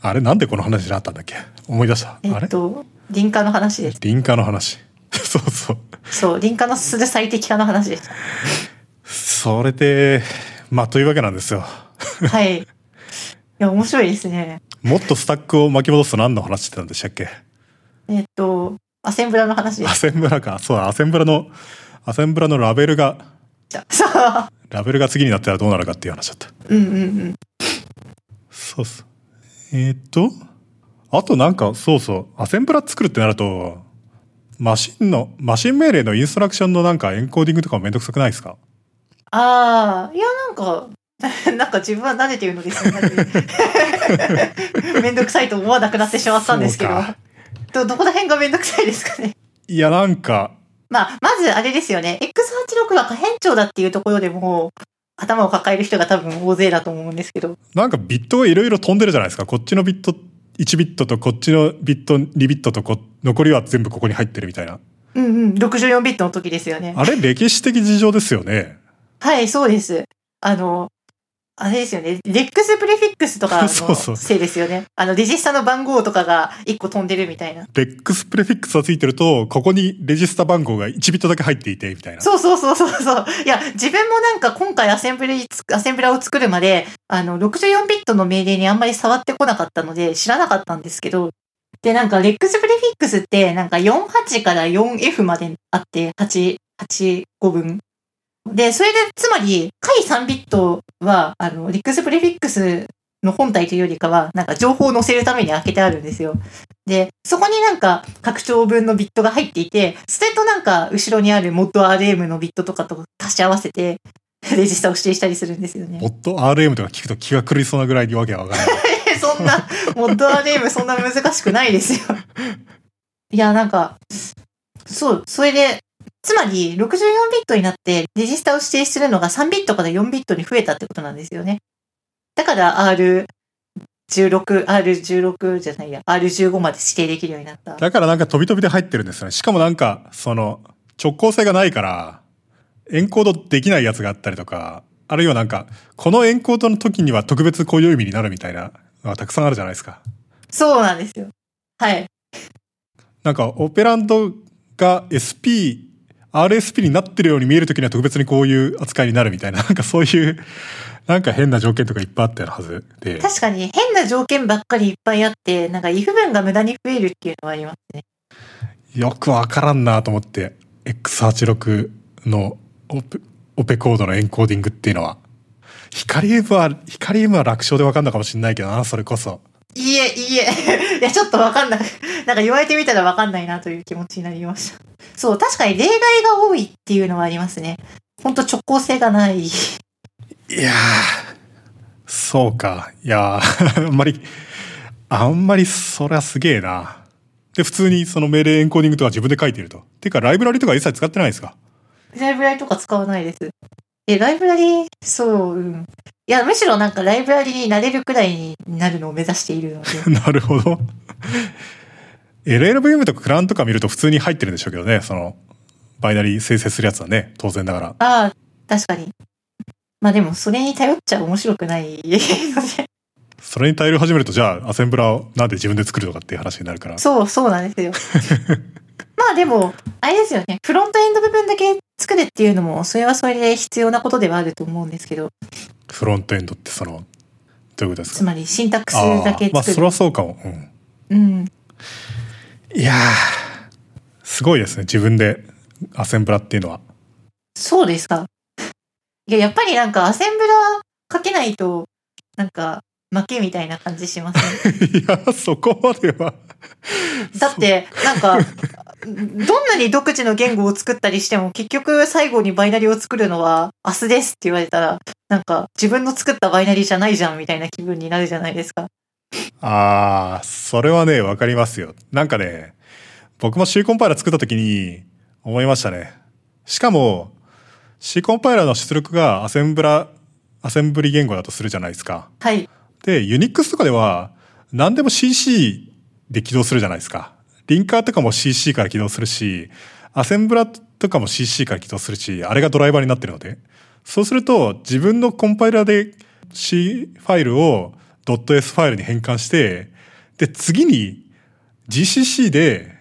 あれなんでこの話になったんだっけ？思い出した。えあれ？っと、輪化の話です。輪化の話。そうそう。そう、輪化のする最適化の話です。それで、まあというわけなんですよ。はい。いや、面白いですね。もっとスタックを巻き戻すと何の話してたんでしたっけ？えっと、アセンブラの話です。アセンブラか。そうだ、アセンブラの、アセンブラのラベルが、じゃあ、ラベルが次になったらどうなるかっていう話だった。そう。うんうんうん。そうっす。えーっと、あとなんか、そうそう、アセンブラ作るってなると、マシンの、マシン命令のインストラクションのなんかエンコーディングとかもめんどくさくないですか？ああ、いや、なんか、なんか自分は慣れてるので、そんなに めんどくさいと思わなくなってしまったんですけど。ど、どこら辺がめんどくさいですかね。いや、なんか、まあ、まずあれですよね。X86 が可変調だっていうところでも、頭を抱える人が多分大勢だと思うんですけど。なんかビットがいろいろ飛んでるじゃないですか。こっちのビット1ビットとこっちのビット2ビットとこ残りは全部ここに入ってるみたいな。うんうん、64ビットの時ですよね。あれ歴史的事情ですよね。はい、そうです。あの、あれですよね。レックスプレフィックスとかの そうそうせいですよね。あの、レジスタの番号とかが1個飛んでるみたいな。レックスプレフィックスがついてると、ここにレジスタ番号が1ビットだけ入っていて、みたいな。そうそうそうそうそう。いや、自分もなんか今回アセンブリ、アセンブラを作るまで、あの、64ビットの命令にあんまり触ってこなかったので知らなかったんですけど、で、なんか、レックスプレフィックスって、なんか48から 4F まであって、8、8、5分。で、それで、つまり、下位3ビットは、あの、レックスプレフィックスの本体というよりかは、なんか情報を載せるために開けてあるんですよ。で、そこになんか拡張分のビットが入っていて、それとなんか後ろにあるモッド RM のビットとかと足し合わせて、レジスタを指定したりするんですよねモ。ッド RM とか聞くと気が狂いそうなぐらいにわけがわからない。そんな、モッド RM そんな難しくないですよ。いや、なんか、そう、それで、つまり64ビットになってレジスタを指定するのが3ビットから4ビットに増えたってことなんですよね。だから R16、R16 じゃないや、R15 まで指定できるようになった。だからなんか飛び飛びで入ってるんですよね。しかもなんか、その、直行性がないから、エンコードできないやつがあったりとか、あるいはなんか、このエンコードの時には特別こういう意味になるみたいなのがたくさんあるじゃないですか。そうなんですよ。はい。なんか、オペランドが SP、RSP になってるように見える時には特別にこういう扱いになるみたいな、なんかそういう、なんか変な条件とかいっぱいあったはずで。確かに変な条件ばっかりいっぱいあって、なんか if 文が無駄に増えるっていうのはありますね。よくわからんなと思って、X86 のオペオペコードのエンコーディングっていうのは。ヒカリウムは、ヒカリウムは楽勝でわかんのかもしれないけどな、それこそ。いいえ、いいえ。いや、ちょっとわかんない。なんか言われてみたらわかんないなという気持ちになりました。そう、確かに例外が多いっていうのはありますね。ほんと直行性がない。いやー、そうか。いやー、あんまり、あんまりそりゃすげえな。で、普通にその命令エンコーディングとか自分で書いてると。っていうか、ライブラリとか一切使ってないですか？ライブラリとか使わないです。え、ライブラリ、そう、うん。いや、むしろなんかライブラリになれるくらいになるのを目指しているので。なるほど。LLVM とかクラウンとか見ると普通に入ってるんでしょうけどね、その、バイナリー生成するやつはね、当然ながら。ああ、確かに。まあでも、それに頼っちゃ面白くないので。それに頼り始めると、じゃあ、アセンブラをなんで自分で作るのかっていう話になるから。そう、そうなんですよ。まあでも、あれですよね。フロントエンド部分だけ作るっていうのも、それはそれで必要なことではあると思うんですけど、フロントエンドってその、どういうことですか？つまりシンタックスあだけあまあ、そ作る。れはそうかも。うん。うん。いやー、すごいですね、自分でアセンブラっていうのは。そうですか。いや、やっぱりなんかアセンブラかけないと、なんか負けみたいな感じしません？いや、そこまでは。だって、なんか、どんなに独自の言語を作ったりしても、結局最後にバイナリを作るのは明日ですって言われたら、なんか自分の作ったバイナリじゃないじゃんみたいな気分になるじゃないですか。ああ、それはね、わかりますよ。なんかね、僕も C コンパイラー作った時に思いましたね。しかも、C コンパイラーの出力がアセンブラ、アセンブリ言語だとするじゃないですか。はい。で、Unix とかでは何でも CC で起動するじゃないですか。リンカーとかも CC から起動するし、アセンブラとかも CC から起動するし、あれがドライバーになってるので。そうすると、自分のコンパイラーで C ファイルを .s ファイルに変換して、で、次に GCC で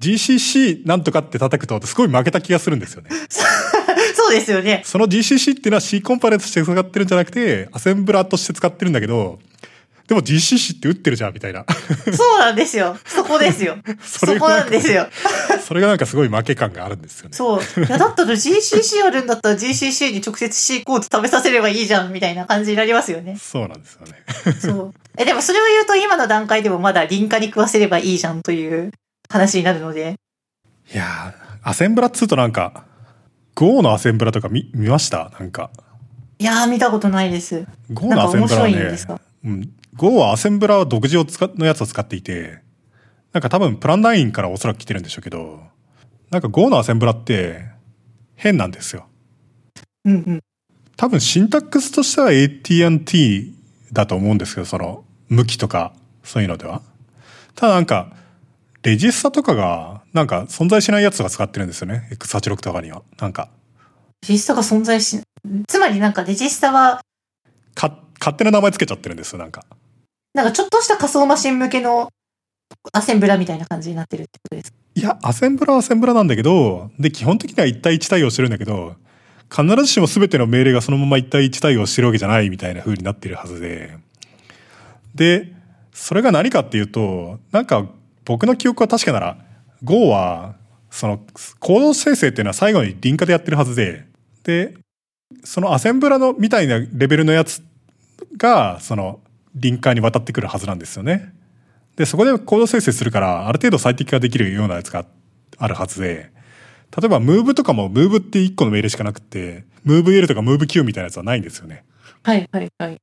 GCC なんとかって叩くとすごい負けた気がするんですよね。そうですよね。その GCC っていうのは C コンパイラーとして使ってるんじゃなくて、アセンブラーとして使ってるんだけど、でも GCC って打ってるじゃんみたいな。そうなんですよ。そこですよ。そそこなんですよ。それがなんかすごい負け感があるんですよね。そう。いや、だったら GCC あるんだったら GCC に直接 C コード食べさせればいいじゃんみたいな感じになりますよね。そうなんですよね。そう。え、でもそれを言うと今の段階でもまだ輪化に食わせればいいじゃんという話になるので。いやー、アセンブラっつうとなんか、Go のアセンブラとか見、見ました？なんか。いやー、見たことないです。Go のアセンブラはねうん。Go はアセンブラは独自を使っのやつを使っていて、なんか多分プラン9からおそらく来てるんでしょうけど、なんか Go のアセンブラって変なんですよ。うんうん。多分シンタックスとしては AT&T だと思うんですけど、その向きとかそういうのでは。ただなんか、レジスタとかがなんか存在しないやつが使ってるんですよね。X86 とかには。なんか、レジスタが存在し、つまりなんかレジスタは、か、勝手な名前つけちゃってるんですよ、なんか。なんかちょっとした仮想マシン向けのアセンブラみたいな感じになってるってことです。いや、アセンブラはアセンブラなんだけど、で、基本的には1対1対応してるんだけど、必ずしも全ての命令がそのまま1対1対応してるわけじゃないみたいな風になってるはずで。で、それが何かっていうと、なんか僕の記憶は確かなら、Go は、その、コード生成っていうのは最後にリンカでやってるはずで、で、そのアセンブラのみたいなレベルのやつが、その、リンカーに渡ってくるはずなんですよね。で、そこでコード生成するから、ある程度最適化できるようなやつがあるはずで、例えば move とかも move って1個の命令しかなくて、moveL とか moveQ みたいなやつはないんですよね。はいはいはい。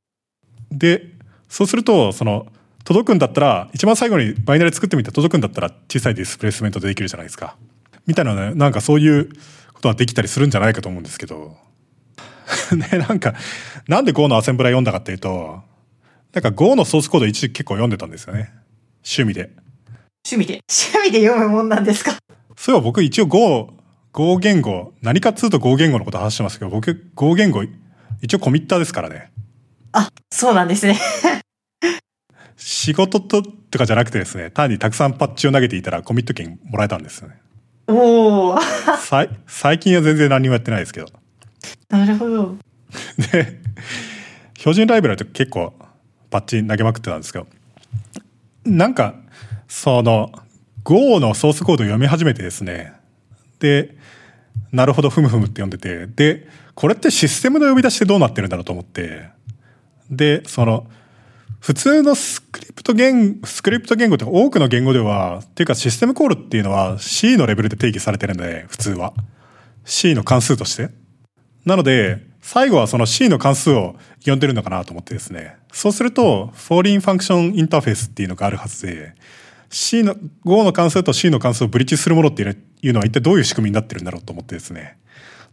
で、そうすると、その、届くんだったら、一番最後にバイナリ作ってみて届くんだったら小さいディスプレイスメントでできるじゃないですか。みたいなね、なんかそういうことはできたりするんじゃないかと思うんですけど。ね、なんか、なんで Go のアセンブラ読んだかっていうと、なんか Go のソースコード一時結構読んでたんですよね。趣味で。趣味で、趣味で読むもんなんですか？そういえば僕一応 Go、Go 言語、何かっつうと Go 言語のこと話してますけど、僕 Go 言語一応コミッターですからね。あ、そうなんですね。仕事と、とかじゃなくてですね、単にたくさんパッチを投げていたらコミット券もらえたんですよね。おー、さい最近は全然何もやってないですけど。なるほど。で、標準ライブラリと結構パッチ投げまくってたんですけど、なんか、その、Go のソースコードを読み始めてですね、で、なるほど、ふむふむって読んでて、で、これってシステムの呼び出しでどうなってるんだろうと思って、で、その、普通のスクリプト言語、スクリプト言語って多くの言語では、っていうかシステムコールっていうのは C のレベルで定義されてるんで、普通は。C の関数として。なので、最後はその C の関数を呼んでるのかなと思ってですね。そうすると、 foreign function interface っていうのがあるはずで、C の、Go の関数と C の関数をブリッジするものっていうのは一体どういう仕組みになってるんだろうと思ってですね。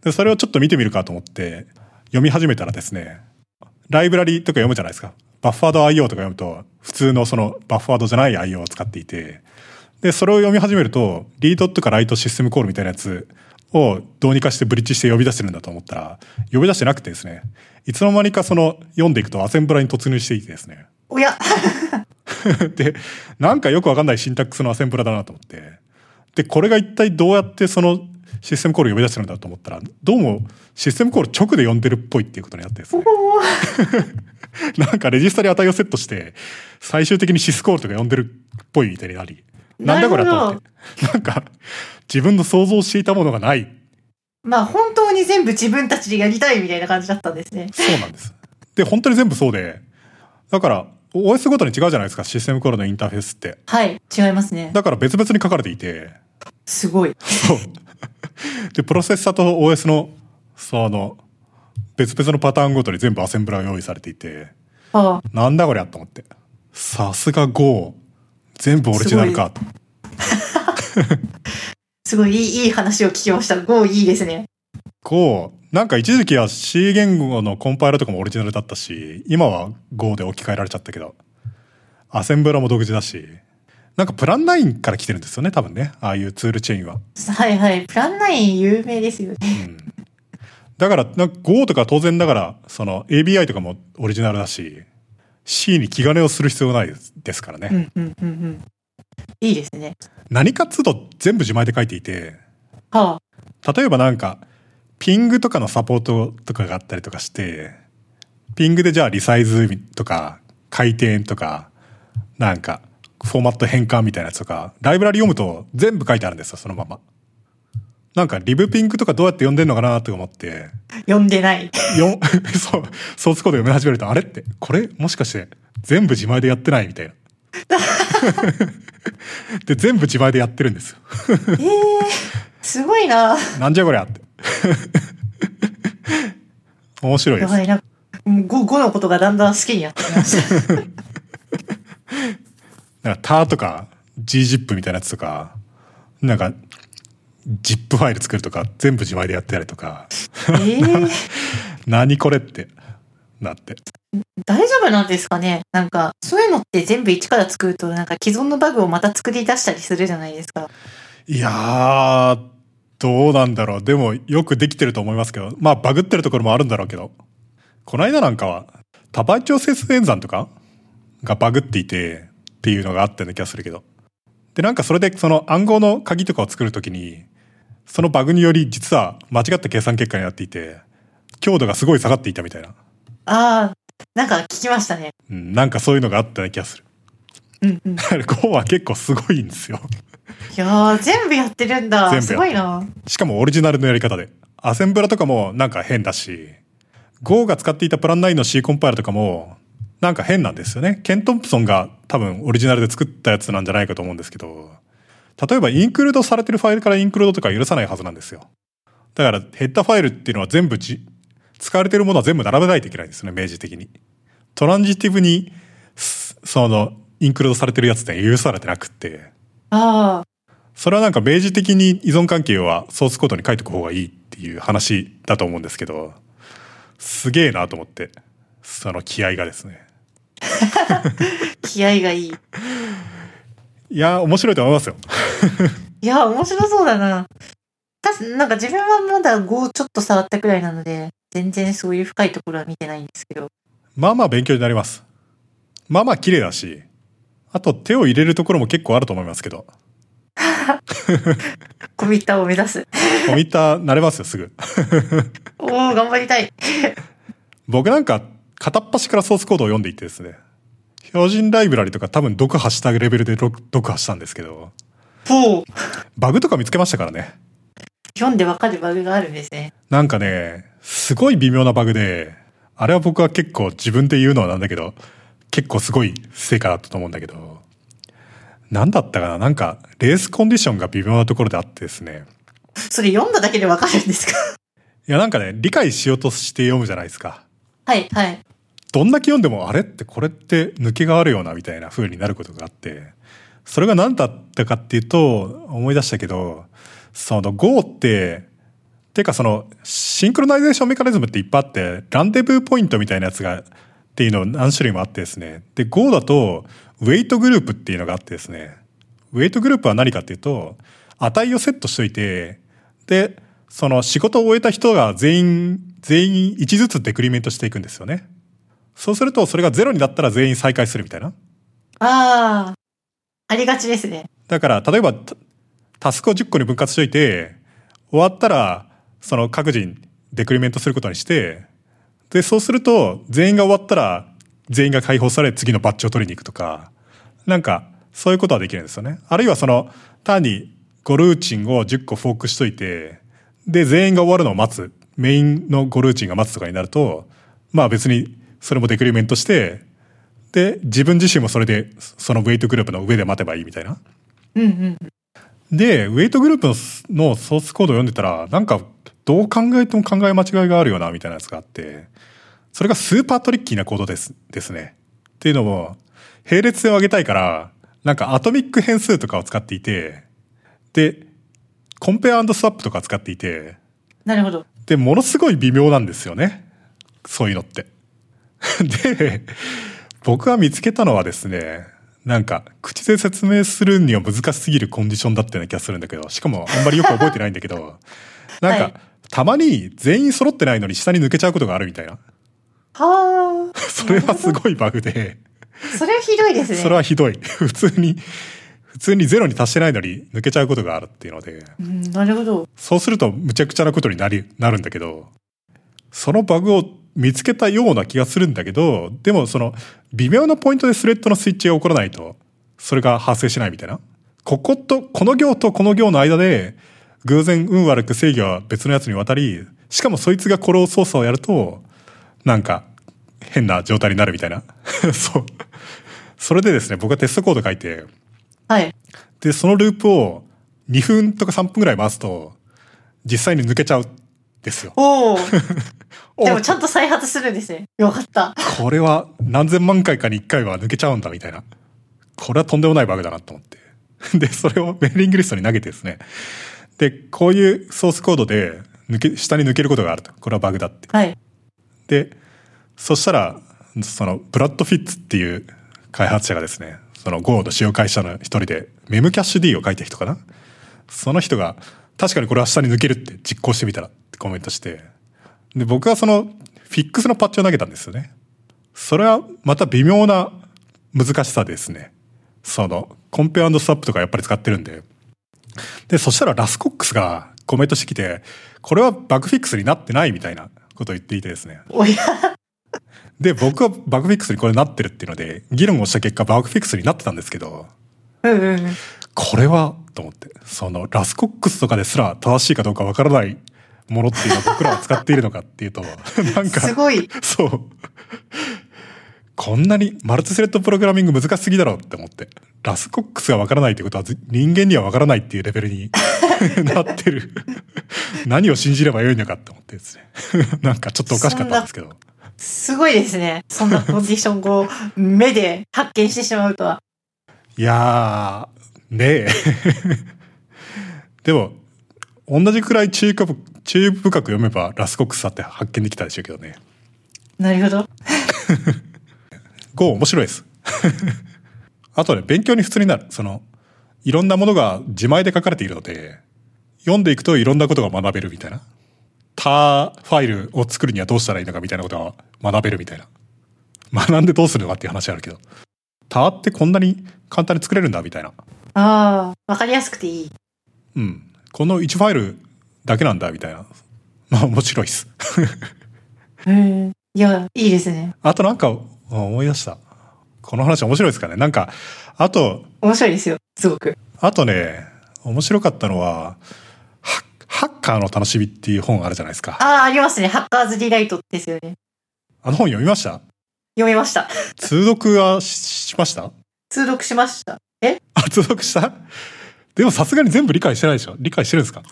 で、それをちょっと見てみるかと思って読み始めたらですね、ライブラリとか読むじゃないですか。バッファード IO とか読むと、普通のその buffered じゃない IO を使っていて、で、それを読み始めると、リードとかライトシステムコールみたいなやつをどうにかしてブリッジして呼び出してるんだと思ったら、呼び出してなくてですね、いつの間にかその読んでいくとアセンブラに突入していてですね。おや で、なんかよくわかんないシンタックスのアセンブラだなと思って。で、これが一体どうやってそのシステムコールを呼び出してるんだと思ったら、どうもシステムコール直で呼んでるっぽいっていうことになってですね。なんかレジスタに値をセットして、最終的にシスコールとか呼んでるっぽいみたいになり、なんだこれと思って。なんか、自分の想像していたものがない。まあ本当に全部自分たちでやりたいみたいな感じだったんですね。そうなんです。で、本当に全部そうで、だから、OS ごとに違うじゃないですか、システムコールのインターフェースって。はい、違いますね。だから別々に書かれていて、すごい。そう。で、プロセッサーと OS の、その、別々のパターンごとに全部アセンブラが用意されていて、ああ、なんだこりゃと思って。さすが Go。全部オリジナルかと。すごいいい話を聞きました。Go いいですね。Go、なんか一時期は C 言語のコンパイラとかもオリジナルだったし、今は Go で置き換えられちゃったけど、アセンブラも独自だし、なんかプラン9から来てるんですよね、多分ね。ああいうツールチェーンは。はいはい。プラン9有名ですよね。うん。だから、なんか Go とか当然ながら、その ABI とかもオリジナルだし、C に気兼ねをする必要ないですからね。うんうんうんうん。いいですね。何かっつうと全部自前で書いていて、はあ。例えばなんか、ピングとかのサポートとかがあったりとかして、ピングでじゃあリサイズとか、回転とか、なんか、フォーマット変換みたいなやつとか、ライブラリ読むと全部書いてあるんですよ、そのまま。なんか、リブピングとかどうやって読んでんのかなと思って、読んでない。よ そう、ソースコード読み始めると、あれって、これ？もしかして全部自前でやってないみたいな。で、全部自前でやってるんですよ。ええすごいな。なんじゃこりゃって。面白いです。やばいな。5、5のことがだんだん好きになってきました。なんか、ターとか、gzip みたいなやつとか、なんか、zip ファイル作るとか、全部自前でやってたりとか、ええ 何これってなって。大丈夫なんですかね？なんか、そういうのって全部一から作ると、なんか既存のバグをまた作り出したりするじゃないですか。いやー、どうなんだろう。でも、よくできてると思いますけど、まあ、バグってるところもあるんだろうけど、この間なんかは、多倍調節演算とかがバグっていて、っていうのがあったような気がするけど。で、なんかそれで、その暗号の鍵とかを作るときに、そのバグにより実は間違った計算結果になっていて、強度がすごい下がっていたみたいな。ああ、なんか聞きましたね。うん、なんかそういうのがあったような気がする。うんうん。いだから Go は結構すごいんですよ。やー、全部やってるんだ。すごいな。しかもオリジナルのやり方で。アセンブラとかもなんか変だし、Go が使っていたプラン9の C コンパイルとかもなんか変なんですよね。ケン・トンプソンが多分オリジナルで作ったやつなんじゃないかと思うんですけど、例えばインクルードされてるファイルからインクルードとか許さないはずなんですよ。だからヘッダーファイルっていうのは全部じ使われてるものは全部並べないといけないんですね、明示的に。トランジティブに、すその、インクルードされてるやつって許されてなくって、ああ、それはなんか明示的に依存関係はソースコードに書いておく方がいいっていう話だと思うんですけど、すげえなと思って、その気合がですね。気合がいい。いやー、面白いと思いますよ。いや、面白そうだな。たし、なんか自分はまだ5ちょっと触ったくらいなので、全然そういう深いところは見てないんですけど。まあまあ勉強になります。まあまあ綺麗だし、あと手を入れるところも結構あると思いますけど、コミッターを目指す。コミッター慣れますよ、すぐ。おー、頑張りたい。僕なんか片っ端からソースコードを読んでいってですね、標準ライブラリとか多分読破したレベルで読破したんですけど、ほう。バグとか見つけましたからね。読んでわかるバグがあるんですね。なんかね、すごい微妙なバグで、あれは僕は結構自分で言うのはなんだけど、結構すごい成果だったと思うんだけど、なんだったかな？なんか、レースコンディションが微妙なところであってですね。それ読んだだけでわかるんですか？いやなんかね、理解しようとして読むじゃないですか。はい、はい。どんだけ読んでも、あれってこれって抜けがあるようなみたいな風になることがあって、それが何だったかっていうと、思い出したけど、その Go って、てかその synchronization mechanism っていっぱいあって、ランデブーポイントみたいなやつが、っていうの何種類もあってですね。で、Go だと、 WaitGroup っていうのがあってですね。 WaitGroup は何かっていうと、値をセットしといて、で、その仕事を終えた人が全員、全員1ずつデクリメントしていくんですよね。そうすると、それがゼロになったら全員再開するみたいな。ああ、ありがちですね。だから、例えば、タタスクを10個に分割しといて、終わったら、その各人デクリメントすることにして、で、そうすると、全員が終わったら、全員が解放され、次のバッジを取りに行くとか、なんか、そういうことはできるんですよね。あるいはその、単に5ルーチンを10個フォークしといて、で、全員が終わるのを待つ。メインの5ルーチンが待つとかになると、まあ別に、それもデクリメントして、で、自分自身もそれで、そのウェイトグループの上で待てばいいみたいな。うんうん。で、ウェイトグループののソースコードを読んでたら、なんか、どう考えても考え間違いがあるよな、みたいなやつがあって、それがスーパートリッキーなコードです、ですね。っていうのも、並列性を上げたいから、なんかアトミック変数とかを使っていて、で、コンペアスワップとか使っていて、なるほど。で、ものすごい微妙なんですよね。そういうのって。で、僕が見つけたのはですね、なんか、口で説明するには難しすぎるコンディションだったような気がするんだけど、しかもあんまりよく覚えてないんだけど、なんか、はいたまに全員揃ってないのに下に抜けちゃうことがあるみたいな。はあ、それはすごいバグで、それはひどいですね。それはひどい。普通に、普通にゼロに達してないのに抜けちゃうことがあるっていうので、うん、なるほど。そうするとむちゃくちゃなことになり、なるんだけど、そのバグを見つけたような気がするんだけど、でもその微妙なポイントでスレッドのスイッチが起こらないと、それが発生しないみたいな。ここと、この行とこの行の間で、偶然運悪く制御は別のやつに渡り、しかもそいつがこれを操作をやると、なんか変な状態になるみたいな。そう。それでですね、僕はテストコード書いて、はい。で、そのループを2分とか3分ぐらい回すと、実際に抜けちゃうんですよ。おお。お でもちゃんと再発するんですね。よかった。これは何千万回かに1回は抜けちゃうんだみたいな。これはとんでもないバグだなと思って。で、それをメーリングリストに投げてですね。で、こういうソースコードで抜け、下に抜けることがあると。これはバグだって。はい。で、そしたら、その、ブラッドフィッツっていう開発者がですね、その Go の使用会社の一人で、メムキャッシュ D を書いた人かなその人が、確かにこれは下に抜けるって実行してみたらってコメントして、で、僕はその、フィックスのパッチを投げたんですよね。それはまた微妙な難しさですね。その、コンペアスワップとかやっぱり使ってるんで。で、そしたらラスコックスがコメントしてきて、これはバグフィックスになってないみたいなことを言っていてですね。おや。で、僕はバグフィックスにこれなってるっていうので、議論をした結果バグフィックスになってたんですけど、うんうんうん。これは、と思って、そのラスコックスとかですら正しいかどうかわからないものっていうのは僕らは使っているのかっていうと、なんか、すごい。そう。こんなにマルチスレッドプログラミング難しすぎだろうって思って。ラスコックスがわからないってことはず人間にはわからないっていうレベルに なってる。何を信じればよいのかって思ってですね。なんかちょっとおかしかったんですけど。すごいですね。そんなコンディションを目で発見してしまうとは。いやー、ねえ。でも、同じくらい注意深く注意深く読めばラスコックスだって発見できたでしょうけどね。なるほど。Go 面白いです。あとね、勉強に普通になる。その、いろんなものが自前で書かれているので、読んでいくといろんなことが学べるみたいな。他ファイルを作るにはどうしたらいいのかみたいなことが学べるみたいな。学んでどうするのかっていう話あるけど。他ってこんなに簡単に作れるんだみたいな。ああ、わかりやすくていい。うん。この1ファイルだけなんだみたいな。まあ面白いです。うん。いや、いいですね。あとなんかあ思い出した。この話面白いですかね。なんか、あと、面白いですよ。すごく。あとね、面白かったのは、ハハッカーの楽しみっていう本あるじゃないですか。ああ、ありますね。ハッカーズリライトですよね。あの本読みました？読みました。通読はししました？通読しました。え？あ、通読した？でもさすがに全部理解してないでしょ？理解してるんですか？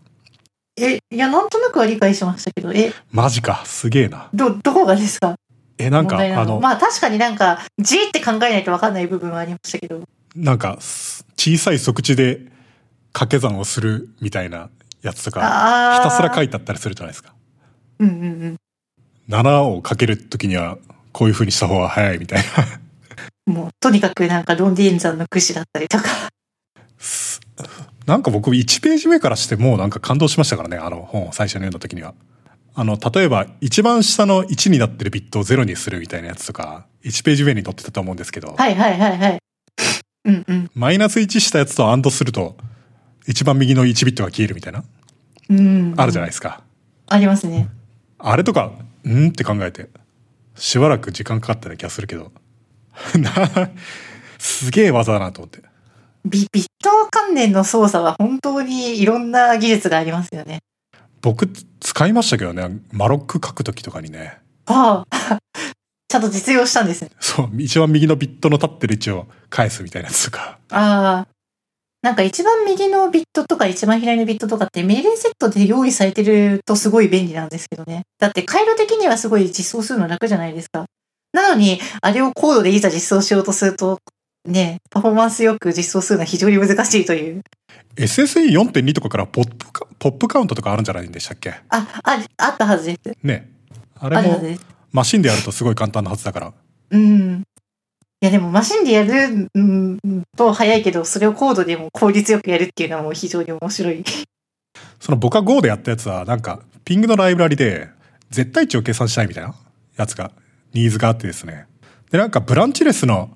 え、いや、なんとなくは理解しましたけど、え、マジか。すげえな。ど、どこがですか？え、なんか、あの、まあ確かになんか、じーって考えないとわかんない部分はありましたけど。なんか、す小さい即地で掛け算をするみたいなやつとか、ひたすら書いてあったりするじゃないですか。うんうんうん。7をかけるときには、こういう風にした方が早いみたいな。もう、とにかくなんか論理演算の駆使だったりとか。すなんか僕1ページ目からしてもうなんか感動しましたからね、あの本を最初に読んだ時には。あの、例えば一番下の1になってるビットを0にするみたいなやつとか、1ページ目に載ってたと思うんですけど、はいはいはいはい。うんうん。マイナス1したやつとアンドすると、一番右の1ビットが消えるみたいな、うん。あるじゃないですか。ありますね。あれとか、ん？って考えて、しばらく時間かかったような気がするけど、な、すげえ技だなと思って。ビビット関連の操作は本当にいろんな技術がありますよね。僕使いましたけどね、マロック書くときとかにね。ああ。ちゃんと実用したんですね。そう、一番右のビットの立ってる位置を返すみたいなやつとか。ああ。なんか一番右のビットとか一番左のビットとかって命令セットで用意されてるとすごい便利なんですけどね。だって回路的にはすごい実装するの楽じゃないですか。なのに、あれをコードでいざ実装しようとすると、ね、パフォーマンスよく実装するのは非常に難しいという。SSE4.2 とかからポップカ、ポップカウントとかあるんじゃないんでしたっけ？あ、あ、あったはずです。ね。あれも。マシンでやるとすごい簡単なはずだから。うん。いやでもマシンでやるうんと早いけど、それをコードでも効率よくやるっていうのはもう非常に面白い。その僕が Go でやったやつは、なんか、ピングのライブラリで、絶対値を計算したいみたいなやつが、ニーズがあってですね。で、なんか、ブランチレスの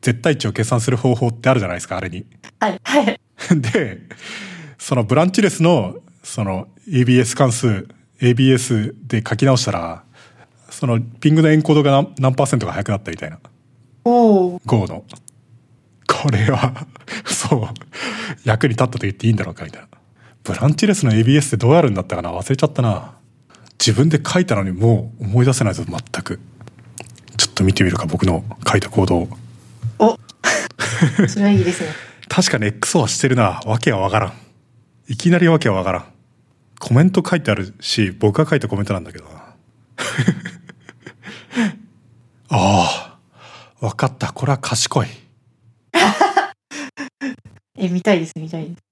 絶対値を計算する方法ってあるじゃないですか、あれに。はい、はい。で、そのブランチレスの、その ABS 関数、ABS で書き直したら、そのピングのエンコードが何何パーセントが速くなったみたいな。おお。Go の。これは、そう、役に立ったと言っていいんだろうかみたいな。ブランチレスの ABS ってどうやるんだったかな忘れちゃったな。自分で書いたのにもう思い出せないぞ、全く。と見てみるか、僕の書いたコードを。お それはいいですね。確かに XO はしてるな。わけはわからん。いきなりわけはわからん。コメント書いてあるし、僕が書いたコメントなんだけどな。ああ、わかった。これは賢い。え、見たいです、見たいです。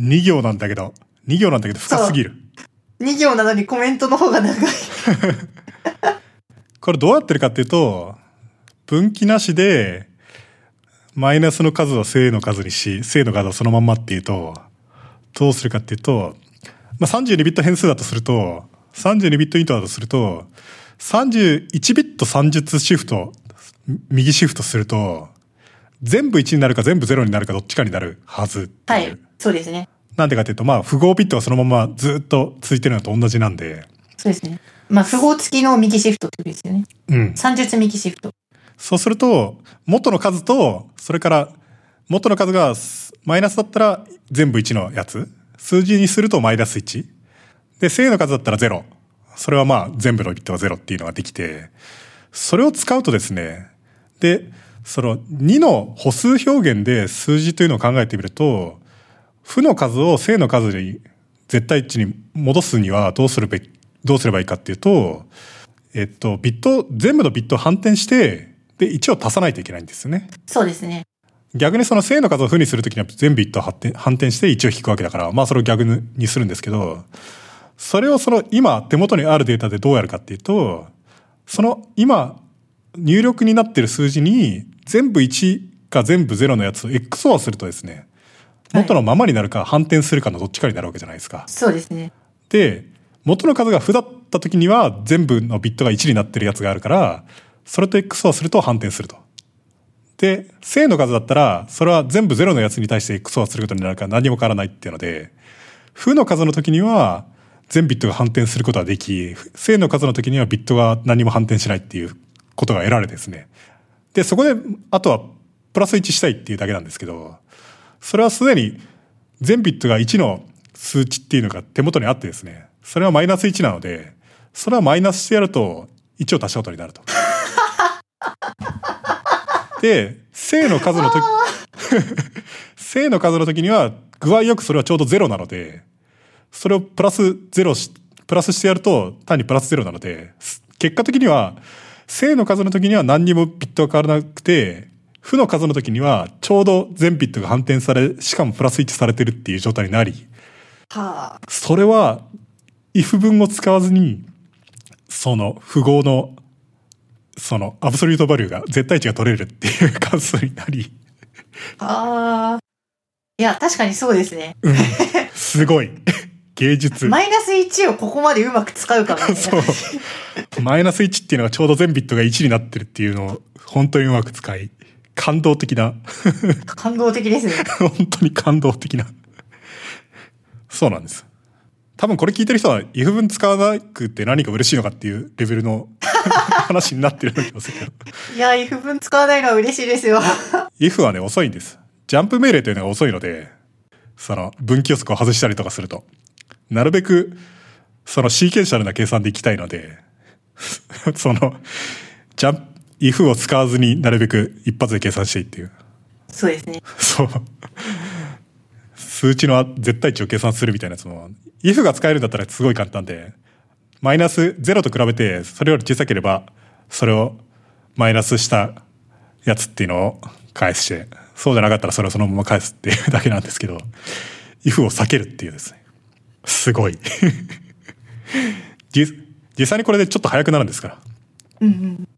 2行なんだけど、2行なんだけど深すぎる。2行なのにコメントの方が長い。これどうやってるかっていうと、分岐なしで、マイナスの数は正の数にし、正の数はそのまんまっていうと、どうするかっていうと、まあ、32ビット変数だとすると、32ビットイントだとすると、31ビット算術シフト、右シフトすると、全部1になるか全部0になるかどっちかになるはず。はい、そうですね。なんでかっていうと、まあ、符号ビットがそのままずっと続いてるのと同じなんで、そうですね。まあ、符号付きの右シフトってことですよね。うん。算術右シフト。そうすると、元の数と、それから、元の数がすマイナスだったら全部1のやつ。数字にするとマイナス1。で、正の数だったら0。それはまあ全部のビットが0っていうのができて、それを使うとですね、で、その2の歩数表現で数字というのを考えてみると、負の数を正の数に絶対値に戻すにはどうするべき、どうすればいいかっていうと、えっと、ビット、全部のビットを反転して、で、1を足さないといけないんですよね。そうですね。逆にその正の数を負にするときには全ビットを反転反転して1を引くわけだから、まあそれを逆にするんですけど、それをその今手元にあるデータでどうやるかっていうと、その今入力になってる数字に全部1か全部0のやつを XOR するとですね、元のままになるか反転するかのどっちかになるわけじゃないですか。そうですね。で、元の数が負だった時には全部のビットが1になってるやつがあるから、それと XOR すると反転すると。で、正の数だったら、それは全部0のやつに対して XOR することになるから何も変わらないっていうので、負の数の時には全ビットが反転することができ、正の数の時にはビットが何も反転しないっていうことが得られですね。で、そこで、あとはプラス1したいっていうだけなんですけど、それはすでに全ビットが1の数値っていうのが手元にあってですね、それはマイナス1なので、それはマイナスしてやると1を足したことになると。で、正の数の時、正 の数の時には具合よくそれはちょうど0なので、それをプラス0し、プラスしてやると単にプラス0なので、結果的には正の数の時には何にもビットが変わらなくて、負の数の時には、ちょうど全ビットが反転され、しかもプラス1されてるっていう状態になり、はあ。それは、if 文を使わずに、その符号の、そのアブソリュートバリューが、絶対値が取れるっていう関数になり、ああ。いや、確かにそうですね。うん、すごい。芸術。マイナス1をここまでうまく使うかな。そう。マイナス1っていうのがちょうど全ビットが1になってるっていうのを本当にうまく使い、感動的な、感動的ですね。本当に感動的な。そうなんです。多分これ聞いてる人は if 文使わなくて何か嬉しいのかっていうレベルの 話になってるような気がするけど。いや、if 文使わないのは嬉しいですよ。if はね、遅いんです。ジャンプ命令というのが遅いので、その分岐予測を外したりとかすると、なるべく、そのシーケンシャルな計算でいきたいので、その、ジャンプ、if を使わずになるべく一発で計算していいっていう。そうですね。そう。数値の絶対値を計算するみたいなやつも、if が使えるんだったらすごい簡単で、マイナス0と比べて、それより小さければ、それをマイナスしたやつっていうのを返して、そうじゃなかったらそれをそのまま返すっていうだけなんですけど、if を避けるっていうですね。すごい。実実際にこれでちょっと早くなるんですから。うんうん。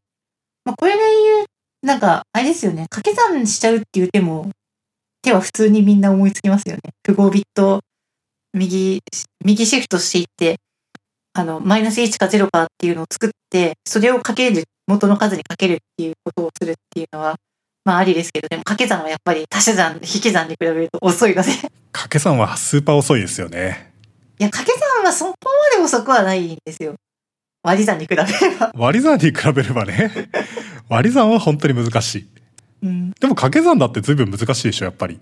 まあ、これで言う、なんか、あれですよね。掛け算しちゃうっていう手も、手は普通にみんな思いつきますよね。符号ビット、右、右シフトしていって、あの、マイナス1か0かっていうのを作って、それをかける、元の数にかけるっていうことをするっていうのは、まあありですけど、でも掛け算はやっぱり足し算、引き算に比べると遅いので。い掛け算はスーパー遅いですよね。や、掛け算はそこまで遅くはないんですよ。割り算に比べれば。割り算に比べればね。割り算は本当に難しい。うん。でも掛け算だって随分難しいでしょ、やっぱり。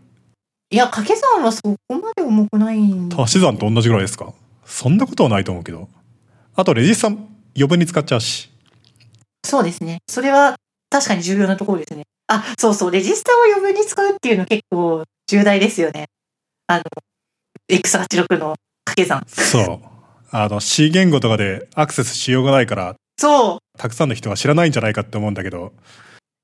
いや、掛け算はそこまで重くない足し算と同じぐらいですか？そんなことはないと思うけど。あと、レジスタ余分に使っちゃうし。そうですね。それは確かに重要なところですね。あ、そうそう。レジスタを余分に使うっていうの結構重大ですよね。あの、X86 の掛け算。そう。あの、C 言語とかでアクセスしようがないから、そう。たくさんの人が知らないんじゃないかって思うんだけど、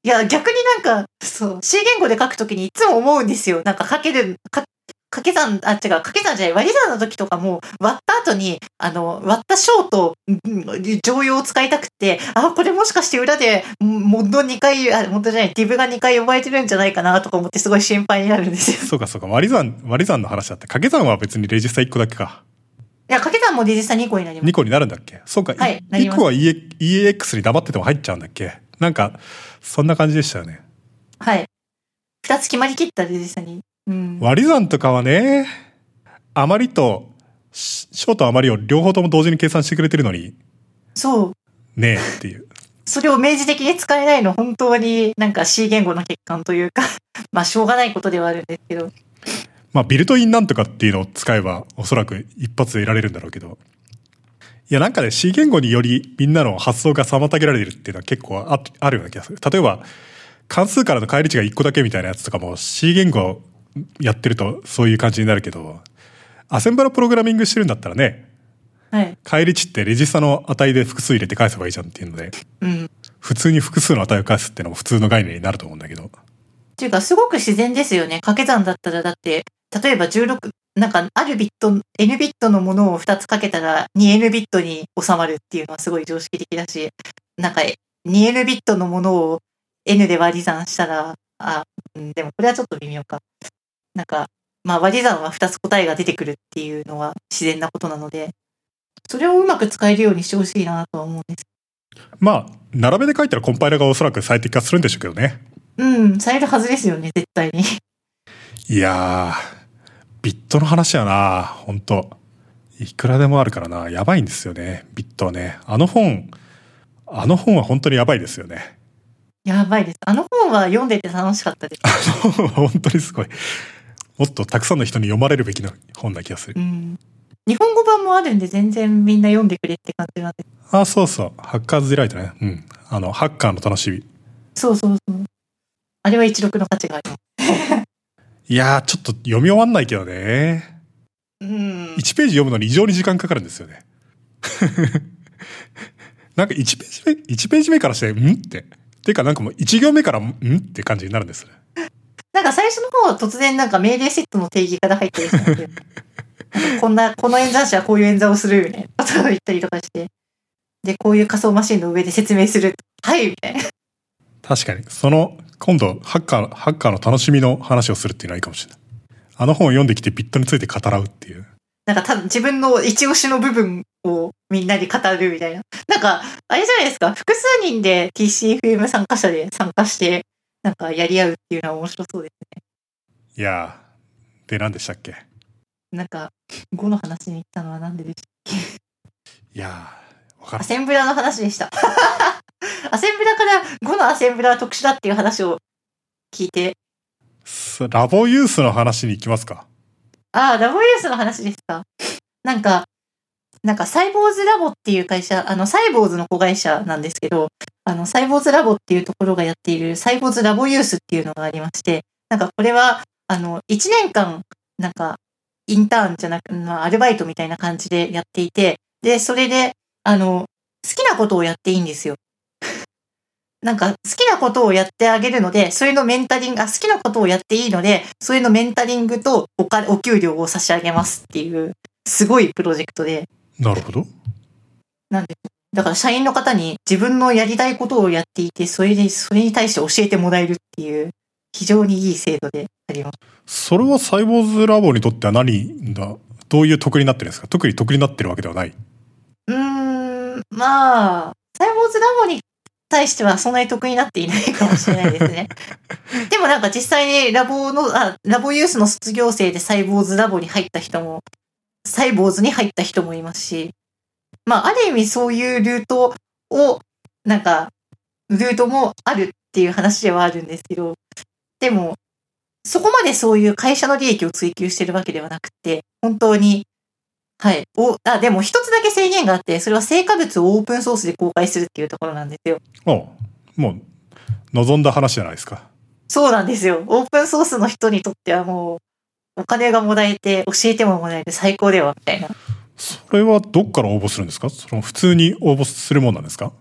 いや、逆になんか、そう。C 言語で書くときにいつも思うんですよ。なんか書ける、か掛け算、あ、違う、掛け算じゃない、割り算の時とかも、割った後に、あの、割った小と、うん常用を使いたくて、あ、これもしかして裏で、んモッド2回、あ、モッドじゃない、ディブが2回呼ばれてるんじゃないかなとか思ってすごい心配になるんですよ。そうかそうか、割り算、割り算の話だって。掛け算は別にレジスタ1個だけか。いや、掛け算もレジスタ2個になります。2個になるんだっけ？そうか、はいなり1ます個は EAX に黙ってても入っちゃうんだっけ？なんか、そんな感じでしたよね。はい。二つ決まりきったレジスタに。うん。割り算とかはね、余りと、ショート余りを両方とも同時に計算してくれてるのに、そう。ねえっていう。それを明示的に使えないの、本当になんか C 言語の欠陥というか、まあ、しょうがないことではあるんですけど。まあ、ビルトインなんとかっていうのを使えば、おそらく一発で得られるんだろうけど。いや、なんかね、C 言語によりみんなの発想が妨げられるっていうのは結構ああるような気がする。例えば、関数からの返り値が1個だけみたいなやつとかも C 言語やってるとそういう感じになるけど、アセンブラプログラミングしてるんだったらね、はい。返り値ってレジスタの値で複数入れて返せばいいじゃんっていうので、うん。普通に複数の値を返すっていうのも普通の概念になると思うんだけど。っていうか、すごく自然ですよね。掛け算だったら、だって、例えば16、なんか、あるビット、N ビットのものを2つかけたら 2N ビットに収まるっていうのはすごい常識的だし、なんか、2N ビットのものを N で割り算したら、あ、うんでもこれはちょっと微妙か。なんか、まあ割り算は2つ答えが出てくるっていうのは自然なことなので、それをうまく使えるようにしてほしいなとは思うんです。まあ、並べで書いたらコンパイラがおそらく最適化するんでしょうけどね。うん、されるはずですよね、絶対に。いやー、ビットの話やな本当いくらでもあるからなやばいんですよね、ビットはね。あの本、あの本は本当にやばいですよね。やばいです。あの本は読んでて楽しかったです。あの本は本当にすごい。もっとたくさんの人に読まれるべきな本な気がする。うん。日本語版もあるんで全然みんな読んでくれって感じなんで。あ、そうそう。ハッカーズディライトね。うん。あの、ハッカーの楽しみ。そうそうそう。あれは一読の価値があります。いやー、ちょっと読み終わんないけどね。うん。1ページ読むのに異常に時間かかるんですよね。なんか1ページ目、1ページ目からして、ん？って、ていうかなんかもう1行目から、ん？って感じになるんです。なんか最初の方は突然なんか命令セットの定義から入ったりしたんで、こんな、この演算子はこういう演算をするみたいなことを言ったりとかして、で、こういう仮想マシンの上で説明する。はいみたいな。確かに。その、今度、ハッカー、ハッカーの楽しみの話をするっていうのはいいかもしれない。あの本を読んできてビットについて語らうっていう。なんかただ自分の一押しの部分をみんなに語るみたいな。なんか、あれじゃないですか。複数人で TCFM 参加者で参加して、なんかやり合うっていうのは面白そうですね。いやー。で、何でしたっけ？なんか、5の話に行ったのはなんででしたいやー、わからアん。センブラの話でした。アセンブラから5のアセンブラは特殊だっていう話を聞いて、すラボユースの話に行きますか。ああ、ラボユースの話ですか。なんか、なんかサイボーズラボっていう会社、あの、サイボーズの子会社なんですけど、あの、サイボーズラボっていうところがやっているサイボーズラボユースっていうのがありまして、なんかこれは、あの、1年間、なんか、インターンじゃなく、まあ、アルバイトみたいな感じでやっていて、で、それで、あの、好きなことをやっていいんですよ。なんか、好きなことをやってあげるので、それのメンタリング、あ、好きなことをやっていいので、それのメンタリングとお金、お給料を差し上げますっていう、すごいプロジェクトで、なるほど。なんで、だから社員の方に自分のやりたいことをやっていて、それで、それに対して教えてもらえるっていう、非常にいい制度であります。それはサイボーズラボにとっては何だ？どういう得になってるんですか？特に得になってるわけではない。うーん、まあ、サイボーズラボに対してはそんなに得になっていないかもしれないですね。でもなんか実際にラボの、あ、ラボユースの卒業生でサイボーズラボに入った人も、サイボーズに入った人もいますし、まあ、ある意味そういうルートを、なんか、ルートもあるっていう話ではあるんですけど、でも、そこまでそういう会社の利益を追求してるわけではなくて、本当にはい。お、あ、でも一つだけ制限があって、それは成果物をオープンソースで公開するっていうところなんですよ。あもう、望んだ話じゃないですか。そうなんですよ。オープンソースの人にとってはもう、お金がもらえて、教えてももらえて最高では、みたいな。それはどっから応募するんですか？その普通に応募するもんなんですか？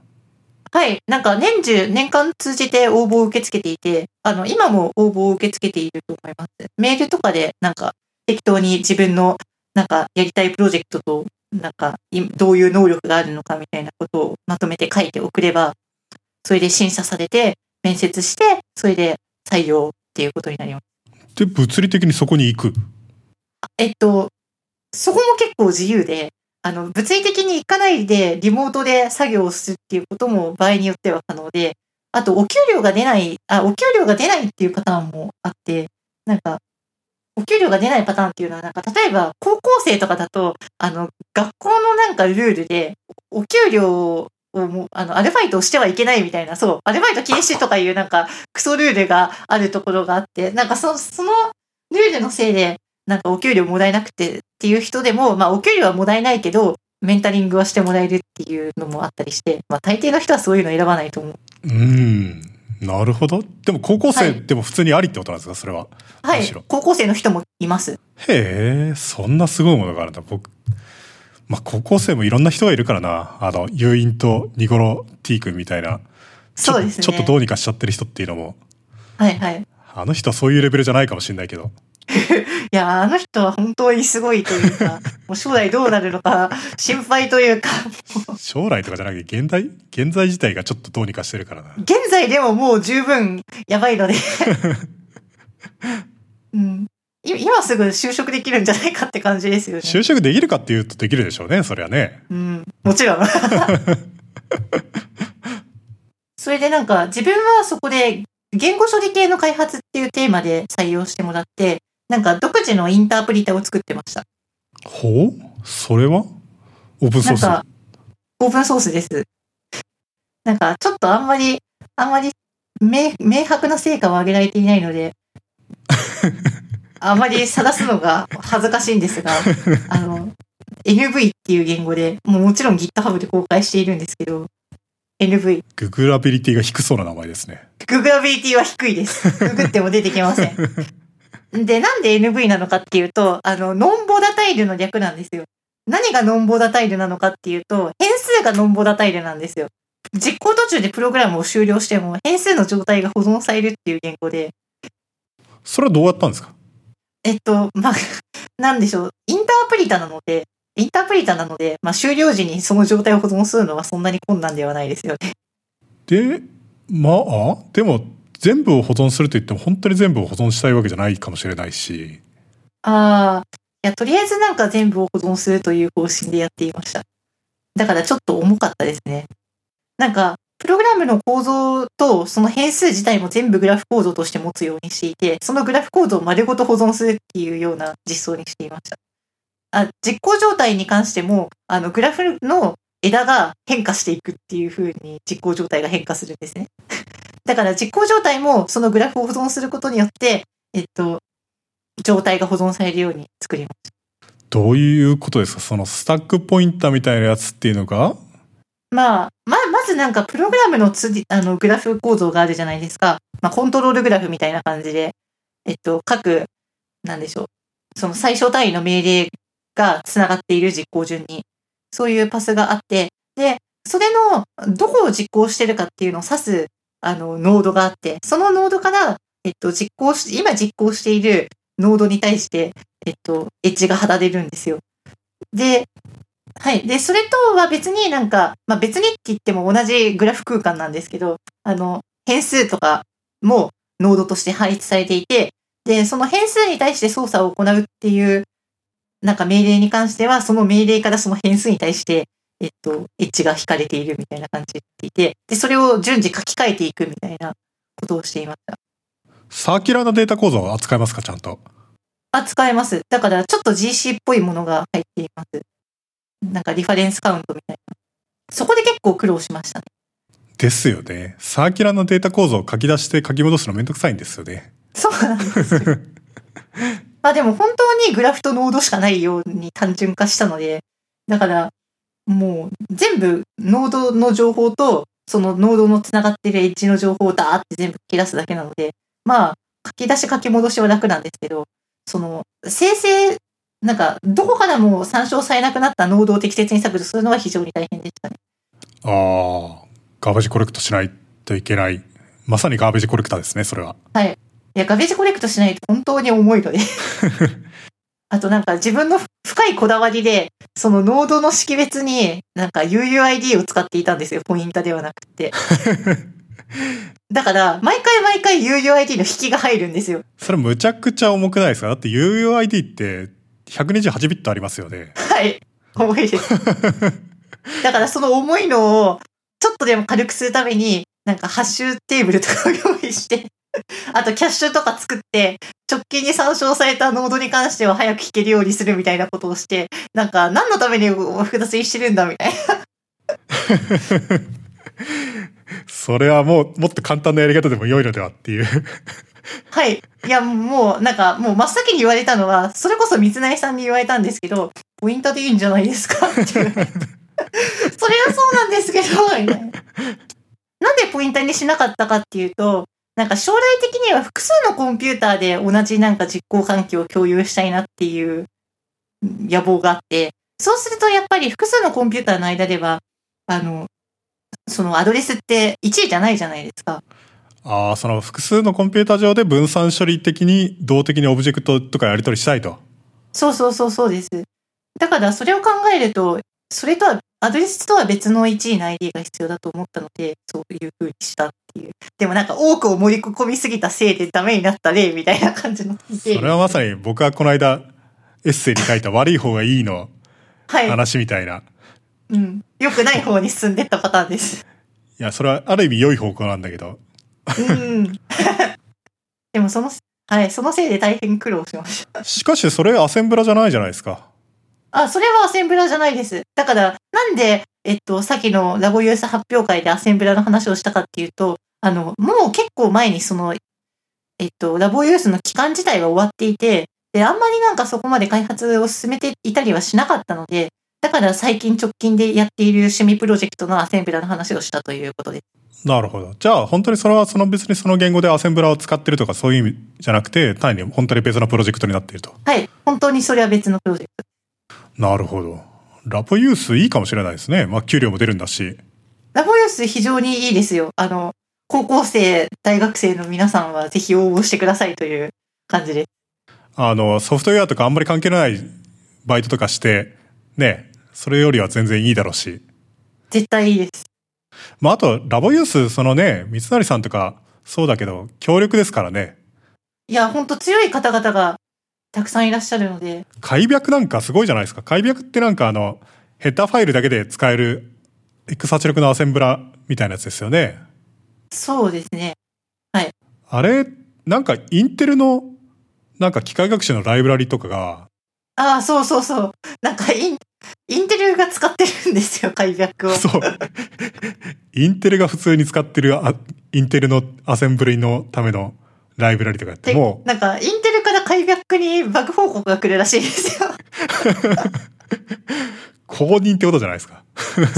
はい。なんか年中、年間通じて応募を受け付けていて、あの、今も応募を受け付けていると思います。メールとかで、なんか、適当に自分の、なんか、やりたいプロジェクトと、なんか、いどういう能力があるのかみたいなことをまとめて書いて送れば、それで審査されて、面接して、それで採用っていうことになります。で、物理的にそこに行く？えっと、そこも結構自由で、あの、物理的に行かないでリモートで作業をするっていうことも場合によっては可能で、あと、お給料が出ない、あ、お給料が出ないっていうパターンもあって、なんか、お給料が出ないパターンっていうのは、なんか、例えば、高校生とかだと、あの、学校のなんかルールで、お給料をもう、あの、アルバイトをしてはいけないみたいな、そう、アルバイト禁止とかいうなんか、クソルールがあるところがあって、なんかそ、そのルールのせいで、なんかお給料もらえなくてっていう人でも、まあお給料はもらえないけど、メンタリングはしてもらえるっていうのもあったりして、まあ大抵の人はそういうの選ばないと思う。うん。なるほど。でも高校生はいでも普通にありってことなんですか？それは。はいむしろ。高校生の人もいます。へえ、そんなすごいものがあるんだ。僕、まあ、高校生もいろんな人がいるからな。あの、誘引とニゴロ T 君みたいな。そうですね。ちょっとどうにかしちゃってる人っていうのも、はいはい。あの人はそういうレベルじゃないかもしれないけど。いや、あの人は本当にすごいというか、もう将来どうなるのか心配というか、将来とかじゃなくて、現代、現在自体がちょっとどうにかしてるからな。現在でももう十分やばいので、うん、い今すぐ就職できるんじゃないかって感じですよね。就職できるかっていうとできるでしょうね、そりゃね。うん、もちろん。それでなんか自分はそこで言語処理系の開発っていうテーマで採用してもらって、なんか独自のインタープリタを作ってました。ほう？それは？オープンソース？なんか、オープンソースです。なんかちょっとあんまり、あんまり明明白な成果を上げられていないので、あまり探すのが恥ずかしいんですが、あの、NV っていう言語で、もうもちろん GitHub で公開しているんですけど、NV。ググラビリティが低そうな名前ですね。ググラビリティは低いです。ググっても出てきません。で、なんで NV なのかっていうと、あの、ノンボダタイルの略なんですよ。何がノンボダタイルなのかっていうと、変数がノンボダタイルなんですよ。実行途中でプログラムを終了しても変数の状態が保存されるっていう言語で、それはどうやったんですか？えっと、まあ、なんでしょう。インタープリタなので、インタープリタなので、まあ、終了時にその状態を保存するのはそんなに困難ではないですよね。で、まあ、でも全部を保存すると言っても本当に全部を保存したいわけじゃないかもしれないし。ああ、いや、とりあえずなんか全部を保存するという方針でやっていました。だからちょっと重かったですね。なんか、プログラムの構造とその変数自体も全部グラフ構造として持つようにしていて、そのグラフ構造を丸ごと保存するっていうような実装にしていました。あ実行状態に関しても、あの、グラフの枝が変化していくっていう風に実行状態が変化するんですね。だから実行状態もそのグラフを保存することによって、えっと、状態が保存されるように作りました。どういうことですか？そのスタックポインターみたいなやつっていうのが？まあ、まあ、まずなんかプログラムのつあのグラフ構造があるじゃないですか。まあ、コントロールグラフみたいな感じで、えっと、各、なんでしょう。その最小単位の命令がつながっている実行順に、そういうパスがあって、で、それのどこを実行してるかっていうのを指す、あの、ノードがあって、そのノードから、えっと、実行し、今実行しているノードに対して、えっと、エッジが貼られるんですよ。で、はい。で、それとは別になんか、まあ別にって言っても同じグラフ空間なんですけど、あの、変数とかもノードとして配置されていて、で、その変数に対して操作を行うっていう、なんか命令に関しては、その命令からその変数に対して、えっと、エッジが引かれているみたいな感じでいて、で、それを順次書き換えていくみたいなことをしていました。サーキュラーなデータ構造を扱いますかちゃんと？あ、使えます。だから、ちょっと GC っぽいものが入っています。なんかリファレンスカウントみたいな。そこで結構苦労しましたね。ですよね。サーキュラーのデータ構造を書き出して書き戻すのめんどくさいんですよね。そうなんですよ。まあでも本当にグラフとノードしかないように単純化したので、だからもう全部ノードの情報とそのノードのつながってるエッジの情報をダーって全部書き出すだけなので、まあ書き出し書き戻しは楽なんですけど、その生成、なんかどこからも参照されなくなったノードを適切に削除するのは非常に大変でしたね。ああ、ガーベージコレクトしないといけない。まさにガーベージコレクターですね、それは。はい。いや、ガベージコレクトしないと本当に重いので。あとなんか自分の深いこだわりで、そのノードの識別になんか UUID を使っていたんですよ。ポインタではなくて。だから、毎回毎回 UUID の引きが入るんですよ。それむちゃくちゃ重くないですか？だって UUID って128ビットありますよね。はい。重いです。だからその重いのをちょっとでも軽くするために、なんかハッシュテーブルとかを用意して、あとキャッシュとか作って、直近に参照されたノードに関しては早く弾けるようにするみたいなことをして、なんか何のために複雑にしてるんだみたいな。それはもうもっと簡単なやり方でも良いのではっていう。はい。いや、もう、なんか、もう真っ先に言われたのは、それこそ水内さんに言われたんですけど、ポイントでいいんじゃないですかって言われてそれはそうなんですけど、みたいな。なんでポインターにしなかったかっていうと、なんか将来的には複数のコンピューターで同じなんか実行環境を共有したいなっていう野望があって、そうするとやっぱり複数のコンピューターの間では、あの、そのアドレスって1位じゃないじゃないですか。ああ、その複数のコンピューター上で分散処理的に動的にオブジェクトとかやり取りしたいと。そうそうそうそうです。だからそれを考えると、それとは、アドレスとは別の1位の ID が必要だと思ったので、そういう風にしたっていう。でもなんか多くを盛り込みすぎたせいでダメになった例みたいな感じの。それはまさに僕がこの間エッセイに書いた悪い方がいいのはい。話みたいな。うん。良くない方に進んでったパターンです。いや、それはある意味良い方向なんだけど。うん。でもその、はい、そのせいで大変苦労しました。しかしそれアセンブラじゃないじゃないですか。あ、それはアセンブラじゃないです。だから、なんで、えっと、さっきのラボユース発表会でアセンブラの話をしたかっていうと、あの、もう結構前にその、えっと、ラボユースの期間自体は終わっていて、で、あんまりなんかそこまで開発を進めていたりはしなかったので、だから最近直近でやっている趣味プロジェクトのアセンブラの話をしたということです。なるほど。じゃあ本当にそれはその別にその言語でアセンブラを使ってるとかそういう意味じゃなくて、単に本当に別のプロジェクトになっていると。はい。本当にそれは別のプロジェクト。なるほど。ラボユースいいかもしれないですね。まあ給料も出るんだし。ラボユース非常にいいですよ。あの、高校生、大学生の皆さんはぜひ応募してくださいという感じです。あの、ソフトウェアとかあんまり関係ないバイトとかして、ね、それよりは全然いいだろうし。絶対いいです。まあ、あと、ラボユース、そのね、三成さんとか、そうだけど、強力ですからね。いや、ほんと強い方々がたくさんいらっしゃるので、開闢なんかすごいじゃないですか。開闢ってなんかあの、ヘッダーファイルだけで使える X86 のアセンブラみたいなやつですよね。そうですね。あれ、なんかインテルの、なんか機械学習のライブラリとかが、ああ、そうそうそう。なんかイン、インテルが使ってるんですよ、開闢を。そう。インテルが普通に使ってるあインテルのアセンブリのためのライブラリとかやって、でもなんか、インテ開闢にバグ報告が来るらしいですよ。う 公認ってことじゃないですか。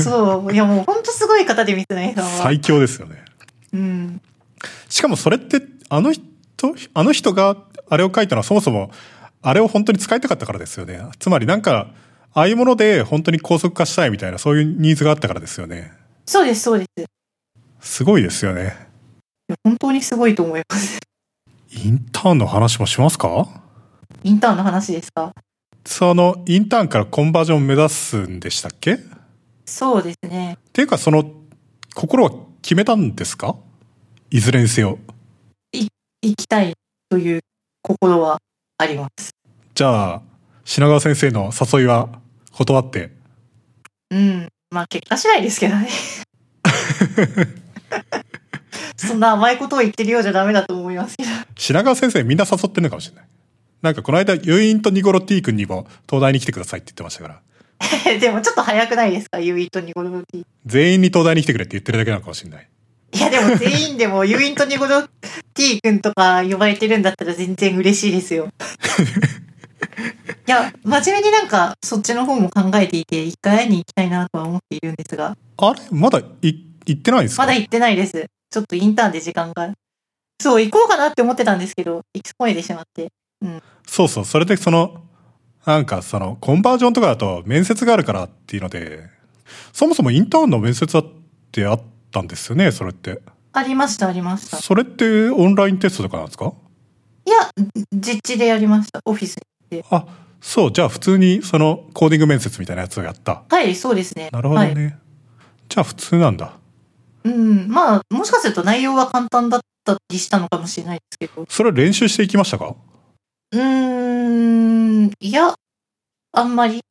そう。いや、もうほんとすごい方で三成さんは。最強ですよね。うん。しかもそれって、あの人、あの人があれを書いたのはそもそも、あれを本当に使いたかったからですよね。つまりなんか、ああいうもので本当に高速化したいみたいな、そういうニーズがあったからですよね。そうです、そうです。いすごいですよね。や本当にすごいと思います。インターンの話もしますか？インターンの話ですか？その、インターンからコンバージョンを目指すんでしたっけ？っそうですね。ていうか、その、心は決めたんですか？いずれにせよ。行きたいという心はあります。じゃあ、品川先生の誘いは断って？うん。まあ結果次第ですけどね。そんな甘いことを言ってるようじゃダメだと思いますけど。品川先生みんな誘ってるのかもしれない。なんかこの間、ユインとニゴロ T 君にも東大に来てくださいって言ってましたから。でもちょっと早くないですか？ユインとニゴロ T。全員に東大に来てくれって言ってるだけなのかもしれない。いやでも全員でもユインとニゴロ T 君とか呼ばれてるんだったら全然嬉しいですよ。いや、真面目になんかそっちの方も考えていて、一回会いに行きたいなとは思っているんですが、あれ？まだい行ってないんですか？まだ行ってないです。ちょっとインターンで時間が。そう、行こうかなって思ってたんですけど、行き損ねてしまって。そうそう。それでその、なんかその、コンバージョンとかだと面接があるからっていうので、そもそもインターンの面接だってあったんですよね、それって。ありました、ありました。それってオンラインテストとかなんですか？いや、実地でやりました、オフィスに。あ、そう。じゃあ普通にそのコーディング面接みたいなやつをやった。はい、そうですね。なるほどね。はい。じゃあ普通なんだ。うん、まあ、もしかすると内容は簡単だったりしたのかもしれないですけど。それ練習していきましたか？うーん、いや、あんまり。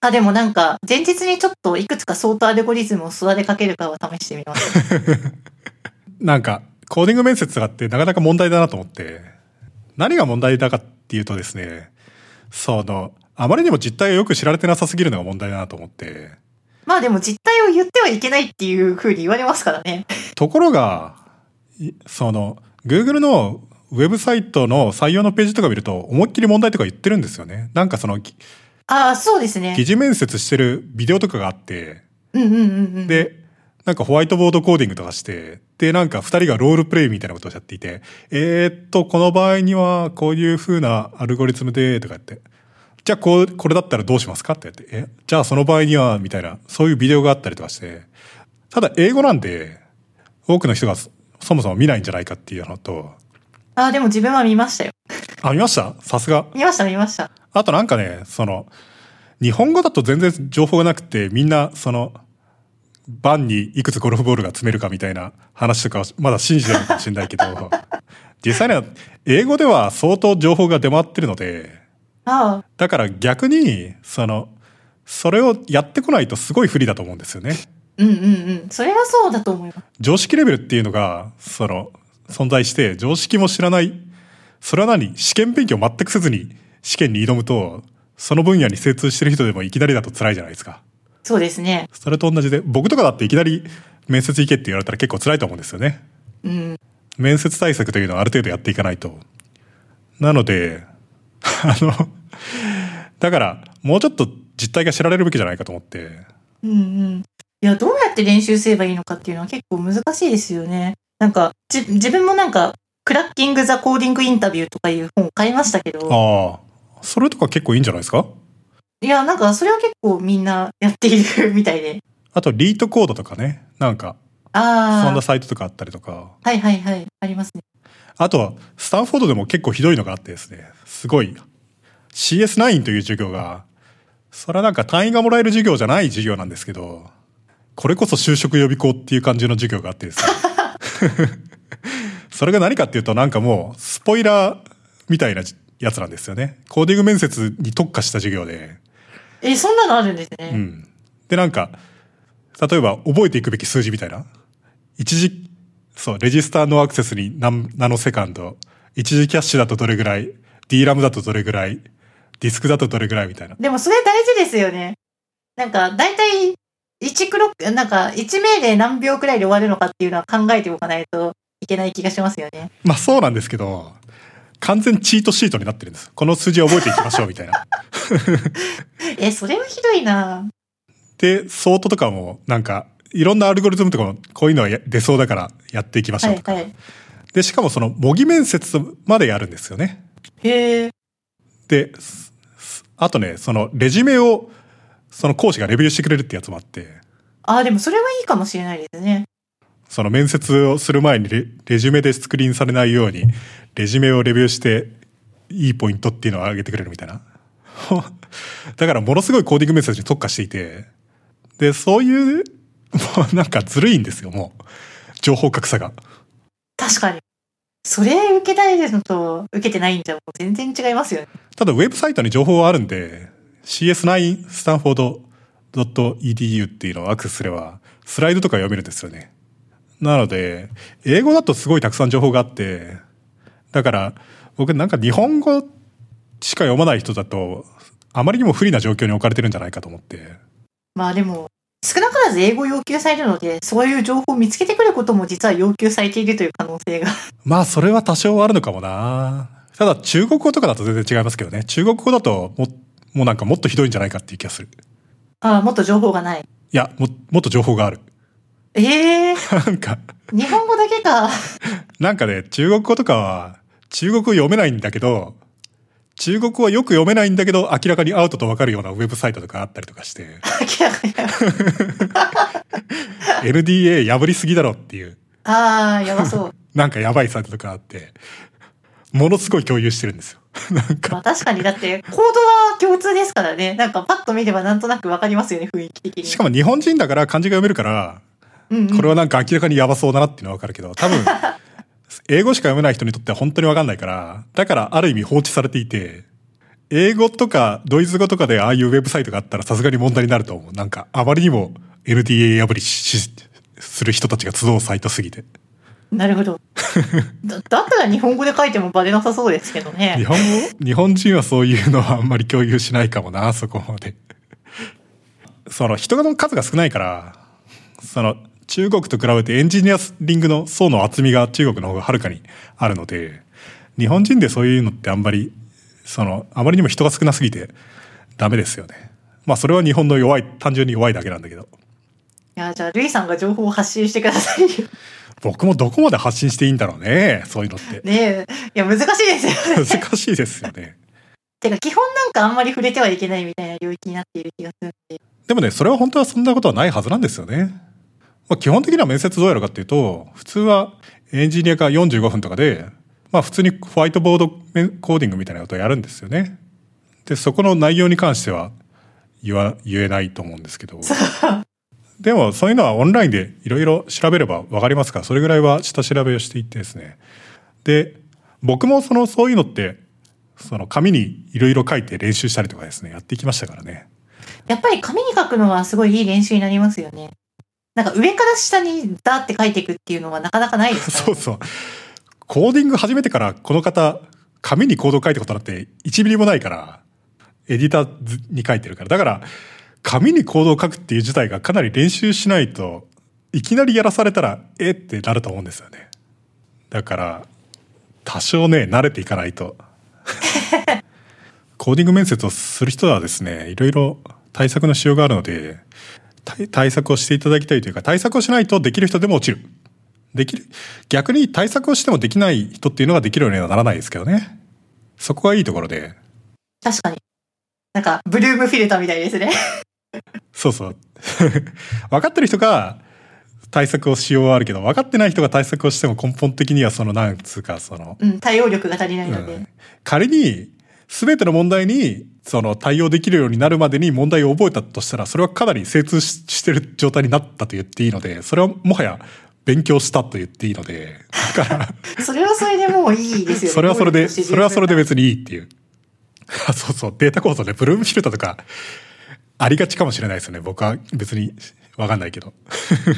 あ、でもなんか、前日にちょっといくつかソートアルゴリズムを素で書けるかは試してみました。なんか、コーディング面接とかってなかなか問題だなと思って、何が問題だかっていうとですね、その、あまりにも実態がよく知られてなさすぎるのが問題だなと思って、まあでも実態を言ってはいけないっていう風に言われますからね。ところが、いその、Google のウェブサイトの採用のページとか見ると、思いっきり問題とか言ってるんですよね。なんかその、ぎああ、そうですね疑。似面接してるビデオとかがあって、うんうんうんうん。で、なんかホワイトボードコーディングとかして、で、なんか二人がロールプレイみたいなことをやっていて、えーっと、この場合にはこういう風なアルゴリズムで、とか言って、じゃあこう、これだったらどうしますかって言って、え、じゃあその場合には、みたいな、そういうビデオがあったりとかして、ただ英語なんで、多くの人がそそもそも見ないんじゃないかっていうのと、ああ、でも自分は見ましたよ。あ、見ました？さすが。見ました見ました。あとなんかね、その、日本語だと全然情報がなくて、みんな、その、バンにいくつゴルフボールが積めるかみたいな話とかはまだ信じてるのかもしれないけど、実際には英語では相当情報が出回ってるので、ああ、だから逆に、その、それをやってこないとすごい不利だと思うんですよね。うんうんうん。それはそうだと思います。常識レベルっていうのが、その、存在して、常識も知らない、それは何？試験勉強全くせずに試験に挑むと、その分野に精通してる人でもいきなりだと辛いじゃないですか。そうですね。それと同じで、僕とかだっていきなり面接行けって言われたら結構辛いと思うんですよね。うん。面接対策というのはある程度やっていかないと。なので、あの、だから、もうちょっと実態が知られるべきじゃないかと思って。うんうん。いや、どうやって練習すればいいのかっていうのは結構難しいですよね。なんか、じ、自分もなんか、クラッキング・ザ・コーディング・インタビューとかいう本を買いましたけど、ああ、それとか結構いいんじゃないですか？いや、なんかそれは結構みんなやっているみたいで。あと、リートコードとかね。なんか、ああ。そんなサイトとかあったりとか。はいはいはい。ありますね。あとは、スタンフォードでも結構ひどいのがあってですね、すごい、CS9 という授業が、それはなんか単位がもらえる授業じゃない授業なんですけど、これこそ就職予備校っていう感じの授業があってですね。それが何かっていうとなんかもう、スポイラーみたいなやつなんですよね。コーディング面接に特化した授業で。え、そんなのあるんですね。うん。で、なんか、例えば覚えていくべき数字みたいな。一時、そう、レジスターのアクセスに何ナノセカンド、一時キャッシュだとどれぐらい、DRAM だとどれぐらい、ディスクだとどれぐらいみたいな。でもそれ大事ですよね。なんか、だいたい1クロック、なんか、1命令何秒くらいで終わるのかっていうのは考えておかないといけない気がしますよね。まあそうなんですけど、完全チートシートになってるんです。この数字を覚えていきましょうみたいな。え、それはひどいなで、ソートとかもなんか、いろんなアルゴリズムとかもこういうのはや出そうだからやっていきましょうとか。はいはい。で、しかもその模擬面接までやるんですよね。へえ。で、あとね、そのレジュメをその講師がレビューしてくれるってやつもあって、ああ、でもそれはいいかもしれないですね。その面接をする前にレレジュメでスクリーンされないように、レジュメをレビューして、いいポイントっていうのを上げてくれるみたいな。だからものすごいコーディング面接に特化していて、で、そういう、もうなんかずるいんですよ、もう。情報格差が。確かに。それ受けたいのと受けてないんじゃもう全然違いますよね。ただウェブサイトに情報はあるんで、CS9 スタンフォード .edu っていうのをアクセスすれば、スライドとか読めるんですよね。なので、英語だとすごいたくさん情報があって、だから、僕なんか日本語しか読まない人だと、あまりにも不利な状況に置かれてるんじゃないかと思って。まあでも、少なからず英語要求されるので、そういう情報を見つけてくることも実は要求されているという可能性が。まあ、それは多少あるのかもな。ただ、中国語とかだと全然違いますけどね。中国語だとも、もうなんかもっとひどいんじゃないかっていう気がする。ああ、もっと情報がない。いや、も、もっと情報がある。ええなんか、日本語だけか。なんかね、中国語とかは、中国語読めないんだけど、中国語はよく読めないんだけど、明らかにアウトとわかるようなウェブサイトとかあったりとかして、明らかに。LDA 破りすぎだろっていう、ああ、やばそう。なんかやばいサイトとかあって、ものすごい共有してるんですよ。なんか、まあ確かに、だって、コードは共通ですからね。なんかパッと見ればなんとなくわかりますよね、雰囲気的に。しかも日本人だから漢字が読めるから、うんうん、これはなんか明らかにやばそうだなっていうのはわかるけど、多分、英語しか読めない人にとっては本当にわかんないから、だからある意味放置されていて、英語とかドイツ語とかでああいうウェブサイトがあったらさすがに問題になると思う。なんかあまりにも LDA 破りしする人たちが集うサイトすぎて。なるほど。だだったら日本語で書いてもバレなさそうですけど日ね。本語、日本人はそういうのはあんまり共有しないかもな、そこまで。その人の数が少ないから、その中国と比べてエンジニアリングの層の厚みが中国の方がはるかにあるので、日本人でそういうのってあんまり、その、あまりにも人が少なすぎてダメですよね。まあそれは日本の弱い、単純に弱いだけなんだけど。いや、じゃあ、ルイさんが情報を発信してくださいよ。僕もどこまで発信していいんだろうね、そういうのって。ねえ。いや、難しいですよね。難しいですよね。てか、基本なんかあんまり触れてはいけないみたいな領域になっている気がするんで。でもね、それは本当はそんなことはないはずなんですよね。まあ、基本的には面接どうやるかっていうと、普通はエンジニアが45分とかで、まあ普通にホワイトボードコーディングみたいなことをやるんですよね。で、そこの内容に関しては言わ、言えないと思うんですけど。でもそういうのはオンラインでいろいろ調べればわかりますから、それぐらいは下調べをしていってですね。で、僕もその、そういうのって、その紙にいろいろ書いて練習したりとかですね、やっていきましたからね。やっぱり紙に書くのはすごいいい練習になりますよね。なんか上から下にダーって書いていくっていうのはなかなかないですから、そうそう。コーディング始めてからこの方、紙にコードを書いたことなんて1ミリもないから、エディターに書いてるから。だから、紙にコードを書くっていう自体がかなり練習しないと、いきなりやらされたら、えってなると思うんですよね。だから、多少ね、慣れていかないと。コーディング面接をする人はですね、いろいろ対策のしようがあるので、対対策をしていただきたいというか、対策をしないとできる人でも落ちる。できる。逆に対策をしてもできない人っていうのができるようにはならないですけどね。そこがいいところで。確かに。なんか、ブルームフィルターみたいですね。そうそう。分かってる人が対策をしようはあるけど、分かってない人が対策をしても根本的にはその、なんつうか、その、うん、対応力が足りないので。うん仮に、すべての問題に、その対応できるようになるまでに問題を覚えたとしたら、それはかなり精通ししてる状態になったと言っていいので、それはもはや勉強したと言っていいので、だから、それはそれでもういいですよね。それはそれで、それはそれで別にいいっていう。あそうそう、データ構造ね、ブルームフィルターとか、ありがちかもしれないですよね。僕は別にわかんないけど。な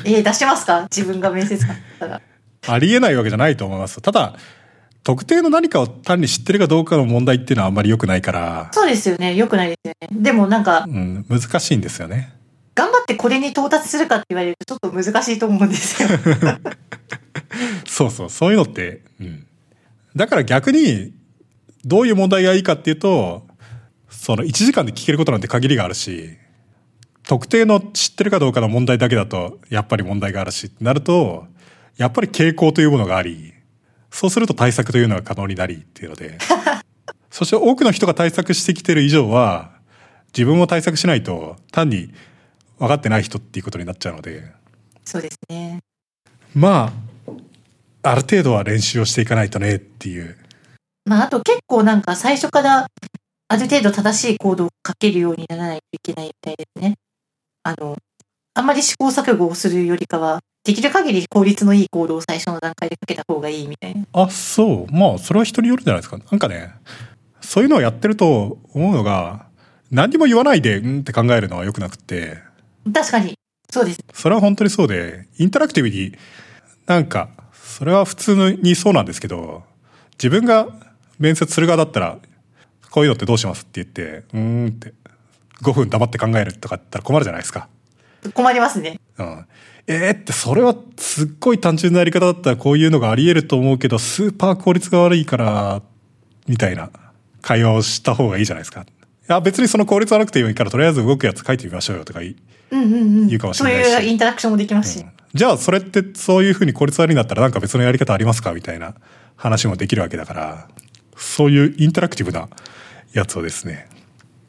えー出しますか？自分が面接官だったら。ありえないわけじゃないと思います。ただ、特定の何かを単に知ってるかどうかの問題っていうのはあんまり良くないから、そうですよね。良くないですよね。でもなんかう、ん、難しいんですよね。頑張ってこれに到達するかって言われるとちょっと難しいと思うんですよ。そうそう、そういうのって、うん。だから逆に、どういう問題がいいかっていうと、その1時間で聞けることなんて限りがあるし、特定の知ってるかどうかの問題だけだと、やっぱり問題があるし、なると、やっぱり傾向というものがあり、そうすると対策というのが可能になりっていうので、そして多くの人が対策してきてる以上は、自分も対策しないと、単に分かってない人っていうことになっちゃうので、そうですね。まあ、ある程度は練習をしていかないとねっていう。まああと結構なんか最初からある程度正しいコードを書けるようにならないといけないみたいですね。あの、あんまり試行錯誤をするよりかは、できる限り効率のいいコードを最初の段階で書けた方がいいみたいな。あ、そう。まあ、それは人によるんじゃないですか。なんかね、そういうのをやってると思うのが、何にも言わないで、うんって考えるのは良くなくって、確かに。そうです。それは本当にそうで、インタラクティブに、なんか、それは普通にそうなんですけど、自分が面接する側だったら、こういうのってどうしますって言って、うーんって、5分黙って考えるとか言ったら困るじゃないですか。困りますね。うん。えー、って、それはすっごい単純なやり方だったらこういうのがあり得ると思うけど、スーパー効率が悪いから、みたいな会話をした方がいいじゃないですか。いや、別にその効率悪くてもいいから、とりあえず動くやつ書いてみましょうよとか言いうんうんうん。言うかもしそうれないしいうインタラクションもできますし。じゃあ、それってそういうふうに効率悪いんだったらなんか別のやり方ありますかみたいな話もできるわけだから、そういうインタラクティブなやつをですね、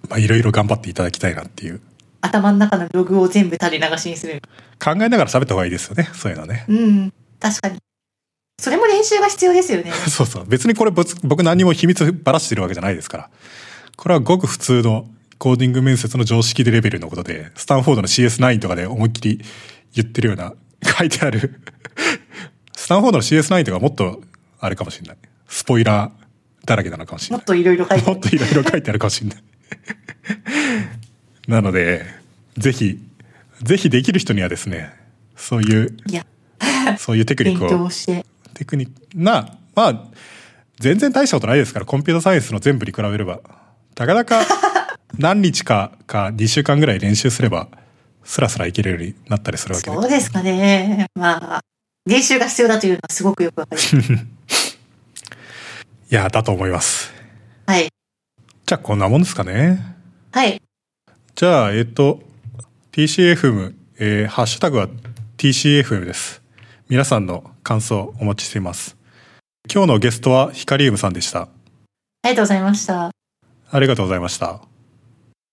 まあ、いろいろ頑張っていただきたいなっていう。頭の中のログを全部垂れ流しにする。考えながら喋った方がいいですよね。そういうのはね。うん。確かに。それも練習が必要ですよね。そうそう。別にこれ僕僕何にも秘密ばらしてるわけじゃないですから。これはごく普通のコーディング面接の常識でレベルのことで、スタンフォードの CS9 とかで思いっきり言ってるような、書いてある。スタンフォードの CS9 とかもっと、あれかもしれない。スポイラーだらけなのかもしれないもっ。といろいろ書いてあるもっといろいろ書いてあるかもしれない。なので、ぜひ、ぜひできる人にはですね、そういう、いや、そういうテクニ勉ックを強して。テクニックな、まあ、全然大したことないですから、コンピュータサイエンスの全部に比べれば。たかだか 何日かか2週間ぐらい練習すれば、スラスラいけるようになったりするわけで。そうですかね。まあ、練習が必要だというのはすごくよくわかります。いや、だと思います。はい。じゃあ、こんなもんですかね。はい。じゃあ、えっと、TCFM、えーハッシュタグは TCFM です。皆さんの感想お待ちしています。今日のゲストはヒカリウムさんでした。ありがとうございました。ありがとうございました。